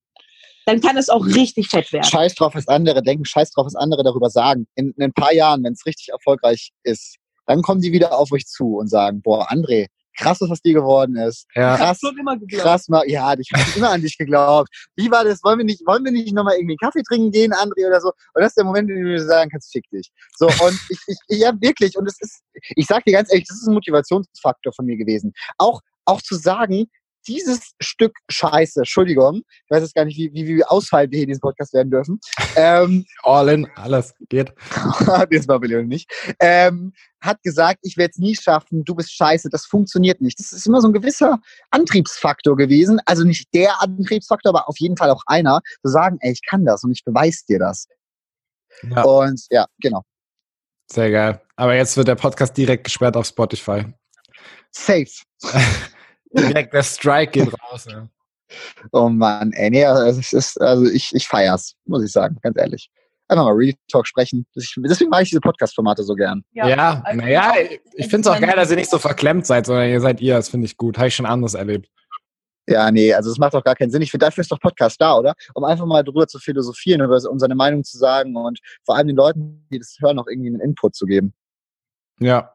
dann kann es auch richtig fett werden. Scheiß drauf, was andere denken, scheiß drauf, was andere darüber sagen. In, in ein paar Jahren, wenn es richtig erfolgreich ist, dann kommen die wieder auf euch zu und sagen, boah, André, krass, was aus dir geworden ist. Ja. Ich Krass, schon immer geglaubt. krass, mal, ja, ich habe immer an dich geglaubt. Wie war das? Wollen wir nicht, wollen wir nicht nochmal irgendwie einen Kaffee trinken gehen, André, oder so? Und das ist der Moment, in dem du sagen kannst, fick dich. So, und ich, ich, ja, wirklich, und es ist, ich sag dir ganz ehrlich, das ist ein Motivationsfaktor von mir gewesen. Auch, auch zu sagen, dieses Stück Scheiße, Entschuldigung, ich weiß jetzt gar nicht, wie, wie, wie ausfallend wir hier in diesem Podcast werden dürfen, ähm, All in, alles geht. das war Million nicht, ähm, hat gesagt, ich werde es nie schaffen, du bist scheiße, das funktioniert nicht. Das ist immer so ein gewisser Antriebsfaktor gewesen. Also nicht der Antriebsfaktor, aber auf jeden Fall auch einer, zu sagen, ey, ich kann das und ich beweise dir das. Ja, Und ja, genau. sehr geil. Aber jetzt wird der Podcast direkt gesperrt auf Spotify. Safe. Direkt der Strike geht raus. Ja. Oh Mann, ey, nee, also es ist, also ich, ich feier's, muss ich sagen, ganz ehrlich. Einfach mal Real Talk sprechen. Deswegen mag ich diese Podcast-Formate so gern. Ja, also naja, auch- ich finde es auch geil, dass ihr nicht so verklemmt seid, sondern ihr seid ihr. Das finde ich gut. Habe ich schon anders erlebt. Ja, nee, also es macht doch gar keinen Sinn. Ich finde, dafür ist doch Podcast da, oder? Um einfach mal drüber zu philosophieren, über, um seine Meinung zu sagen und vor allem den Leuten, die das hören, auch irgendwie einen Input zu geben. Ja.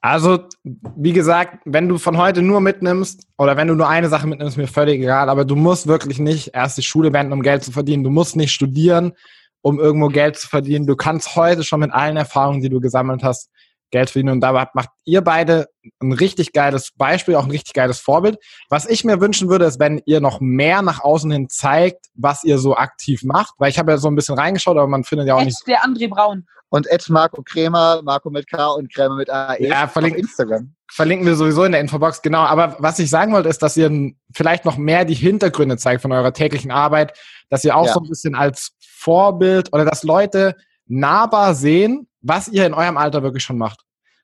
Also, wie gesagt, wenn du von heute nur mitnimmst oder wenn du nur eine Sache mitnimmst, mir völlig egal, aber du musst wirklich nicht erst die Schule beenden, um Geld zu verdienen. Du musst nicht studieren, um irgendwo Geld zu verdienen. Du kannst heute schon mit allen Erfahrungen, die du gesammelt hast, Geld verdienen. Und dabei macht ihr beide ein richtig geiles Beispiel, auch ein richtig geiles Vorbild. Was ich mir wünschen würde, ist, wenn ihr noch mehr nach außen hin zeigt, was ihr so aktiv macht. Weil ich habe ja so ein bisschen reingeschaut, aber man findet ja auch nicht Echt, der André Braun. Und Ed Marco Krämer, Marco mit K und Krämer mit AE Ja, auf Instagram. verlinken wir sowieso in der Infobox, genau. Aber was ich sagen wollte, ist, dass ihr vielleicht noch mehr die Hintergründe zeigt von eurer täglichen Arbeit, dass ihr auch Ja. so ein bisschen als Vorbild oder dass Leute nahbar sehen, was ihr in eurem Alter wirklich schon macht.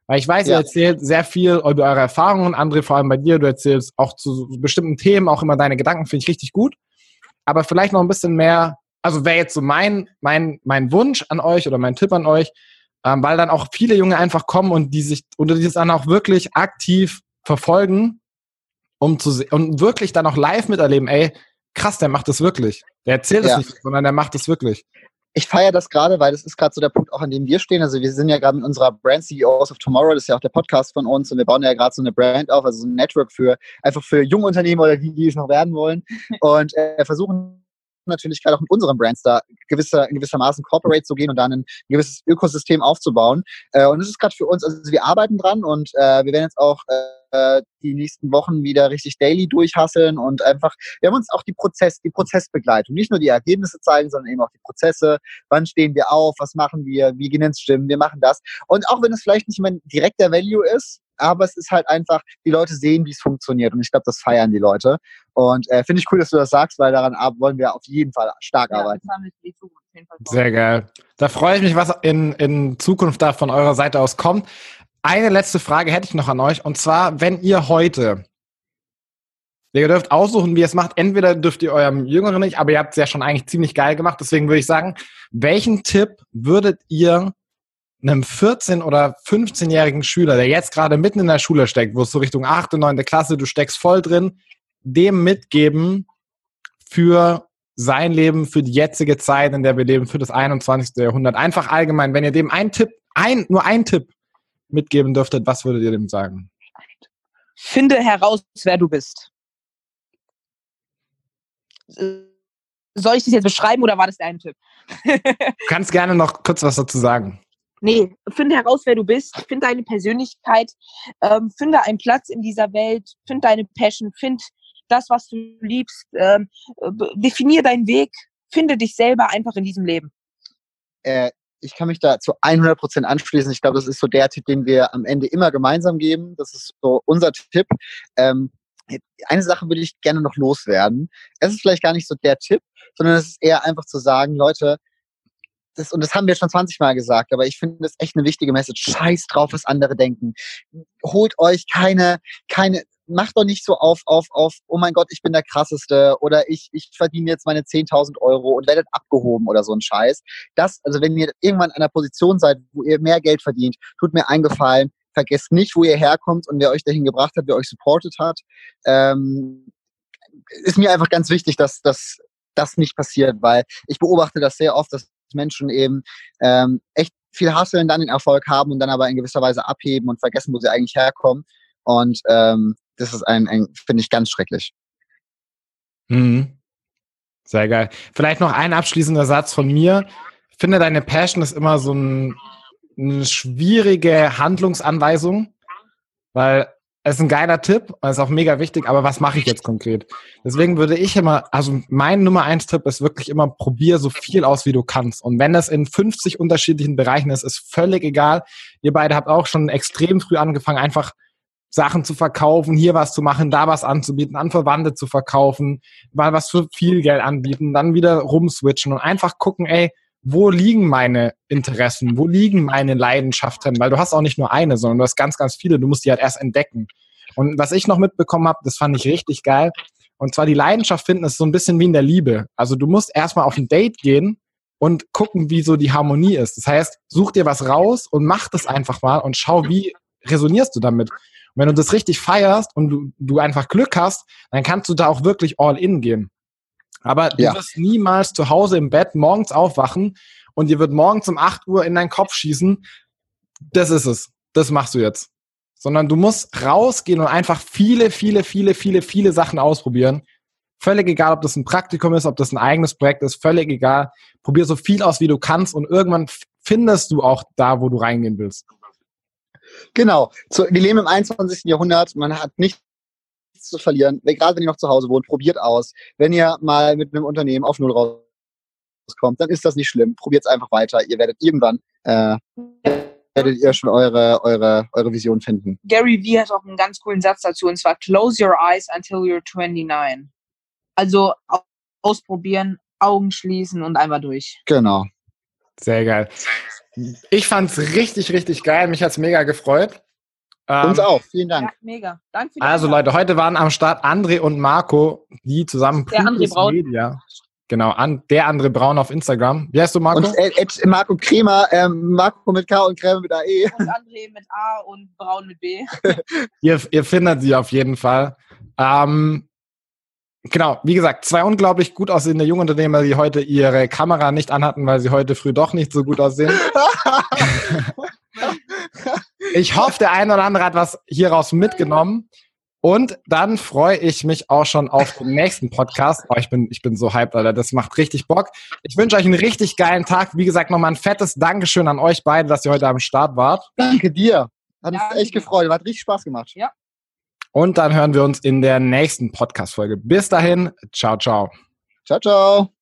Weil ich weiß, ihr Ja. erzählt sehr viel über eure Erfahrungen, André, vor allem bei dir, du erzählst auch zu bestimmten Themen auch immer deine Gedanken, finde ich richtig gut. Aber vielleicht noch ein bisschen mehr, also wäre jetzt so mein, mein, mein Wunsch an euch oder mein Tipp an euch, ähm, weil dann auch viele Junge einfach kommen und die sich und die das dann auch wirklich aktiv verfolgen, um zu und wirklich dann auch live miterleben, ey, krass, der macht das wirklich. Der erzählt es Ja. nicht, sondern der macht es wirklich. Ich feiere das gerade, weil das ist gerade so der Punkt, auch an dem wir stehen. Also wir sind ja gerade mit unserer Brand CEOs of Tomorrow, das ist ja auch der Podcast von uns und wir bauen ja gerade so eine Brand auf, also so ein Network für einfach für junge Unternehmen oder die, die es noch werden wollen und äh, versuchen natürlich gerade auch mit unseren Brands da gewisser, gewissermaßen corporate zu gehen und dann ein gewisses Ökosystem aufzubauen. Äh, und das ist gerade für uns, also wir arbeiten dran und äh, wir werden jetzt auch äh, die nächsten Wochen wieder richtig daily durchhasseln und einfach, wir haben uns auch die Prozess, die Prozessbegleitung, nicht nur die Ergebnisse zeigen, sondern eben auch die Prozesse, wann stehen wir auf, was machen wir, wie gehen ins Stimmen, wir machen das. Und auch wenn es vielleicht nicht mein direkter Value ist, aber es ist halt einfach, die Leute sehen, wie es funktioniert. Und ich glaube, das feiern die Leute. Und äh, finde ich cool, dass du das sagst, weil daran wollen wir auf jeden Fall stark Ja, arbeiten. Sehr geil. Da freue ich mich, was in, in Zukunft da von eurer Seite aus kommt. Eine letzte Frage hätte ich noch an euch. Und zwar, wenn ihr heute, ihr dürft aussuchen, wie ihr es macht. Entweder dürft ihr eurem Jüngeren nicht, aber ihr habt es ja schon eigentlich ziemlich geil gemacht. Deswegen würde ich sagen, welchen Tipp würdet ihr einem 14- oder 15-jährigen Schüler, der jetzt gerade mitten in der Schule steckt, wo es so Richtung 8., 9. Klasse, du steckst voll drin, dem mitgeben für sein Leben, für die jetzige Zeit, in der wir leben, für das 21. Jahrhundert. Einfach allgemein, wenn ihr dem einen Tipp, ein, nur einen Tipp mitgeben dürftet, was würdet ihr dem sagen? Finde heraus, wer du bist. Soll ich das jetzt beschreiben oder war das dein Tipp? Du kannst gerne noch kurz was dazu sagen. Nee, finde heraus, wer du bist, finde deine Persönlichkeit, ähm, finde einen Platz in dieser Welt, finde deine Passion, find das, was du liebst, ähm, äh, definier deinen Weg, finde dich selber einfach in diesem Leben. Äh, ich kann mich da zu 100 Prozent anschließen. Ich glaube, das ist so der Tipp, den wir am Ende immer gemeinsam geben. Das ist so unser Tipp. Ähm, eine Sache würde ich gerne noch loswerden. Es ist vielleicht gar nicht so der Tipp, sondern es ist eher einfach zu sagen, Leute, das, und das haben wir schon 20 Mal gesagt, aber ich finde das echt eine wichtige Message. Scheiß drauf, was andere denken. Holt euch keine, keine, macht doch nicht so auf, auf, auf, oh mein Gott, ich bin der krasseste oder ich, ich verdiene jetzt meine 10.000 Euro und werdet abgehoben oder so ein Scheiß. Das, also wenn ihr irgendwann an einer Position seid, wo ihr mehr Geld verdient, tut mir eingefallen, vergesst nicht, wo ihr herkommt und wer euch dahin gebracht hat, wer euch supportet hat. Ähm, ist mir einfach ganz wichtig, dass, dass das nicht passiert, weil ich beobachte das sehr oft, dass Menschen eben ähm, echt viel hasseln, dann den Erfolg haben und dann aber in gewisser Weise abheben und vergessen, wo sie eigentlich herkommen. Und ähm, das ist ein, ein finde ich, ganz schrecklich. Mhm. Sehr geil. Vielleicht noch ein abschließender Satz von mir. Ich finde, deine Passion ist immer so ein, eine schwierige Handlungsanweisung, weil es ist ein geiler Tipp, ist auch mega wichtig, aber was mache ich jetzt konkret? Deswegen würde ich immer, also mein Nummer eins Tipp ist wirklich immer, probier so viel aus, wie du kannst. Und wenn das in 50 unterschiedlichen Bereichen ist, ist völlig egal. Ihr beide habt auch schon extrem früh angefangen, einfach Sachen zu verkaufen, hier was zu machen, da was anzubieten, an Verwandte zu verkaufen, mal was für viel Geld anbieten, dann wieder rumswitchen und einfach gucken, ey, wo liegen meine Interessen, wo liegen meine Leidenschaften, weil du hast auch nicht nur eine, sondern du hast ganz, ganz viele, du musst die halt erst entdecken. Und was ich noch mitbekommen habe, das fand ich richtig geil, und zwar die Leidenschaft finden ist so ein bisschen wie in der Liebe. Also du musst erstmal auf ein Date gehen und gucken, wie so die Harmonie ist. Das heißt, such dir was raus und mach das einfach mal und schau, wie resonierst du damit. Und wenn du das richtig feierst und du, du einfach Glück hast, dann kannst du da auch wirklich all in gehen. Aber du ja. wirst niemals zu Hause im Bett morgens aufwachen und dir wird morgens um 8 Uhr in deinen Kopf schießen, das ist es. Das machst du jetzt. Sondern du musst rausgehen und einfach viele, viele, viele, viele, viele Sachen ausprobieren. Völlig egal, ob das ein Praktikum ist, ob das ein eigenes Projekt ist, völlig egal. Probier so viel aus, wie du kannst und irgendwann findest du auch da, wo du reingehen willst. Genau. Wir leben im 21. Jahrhundert. Man hat nicht nichts zu verlieren. Gerade wenn ihr noch zu Hause wohnt, probiert aus. Wenn ihr mal mit einem Unternehmen auf Null rauskommt, dann ist das nicht schlimm. Probiert es einfach weiter. Ihr werdet irgendwann äh, werdet ihr schon eure, eure, eure Vision finden. Gary Vee hat auch einen ganz coolen Satz dazu und zwar Close your eyes until you're 29. Also ausprobieren, Augen schließen und einmal durch. Genau. Sehr geil. Ich fand's richtig, richtig geil. Mich hat's mega gefreut. Ähm, Uns auch, vielen Dank. Ja, mega. Danke für also Leute, heute waren am Start André und Marco, die zusammen der André Braun. Media. Genau, an, der André Braun auf Instagram. Wie heißt du, Marco? Und äh, Marco Kremer, ähm, Marco mit K und Creme mit AE. Und André mit A und Braun mit B. ihr, ihr findet sie auf jeden Fall. Ähm, genau, wie gesagt, zwei unglaublich gut aussehende Jungunternehmer, die heute ihre Kamera nicht anhatten, weil sie heute früh doch nicht so gut aussehen. Ich hoffe, der eine oder andere hat was hieraus mitgenommen. Und dann freue ich mich auch schon auf den nächsten Podcast. Oh, ich bin, ich bin so hyped, Alter. Das macht richtig Bock. Ich wünsche euch einen richtig geilen Tag. Wie gesagt, nochmal ein fettes Dankeschön an euch beide, dass ihr heute am Start wart. Danke dir. Hat uns echt gefreut. Hat richtig Spaß gemacht. Ja. Und dann hören wir uns in der nächsten Podcast-Folge. Bis dahin. Ciao, ciao. Ciao, ciao.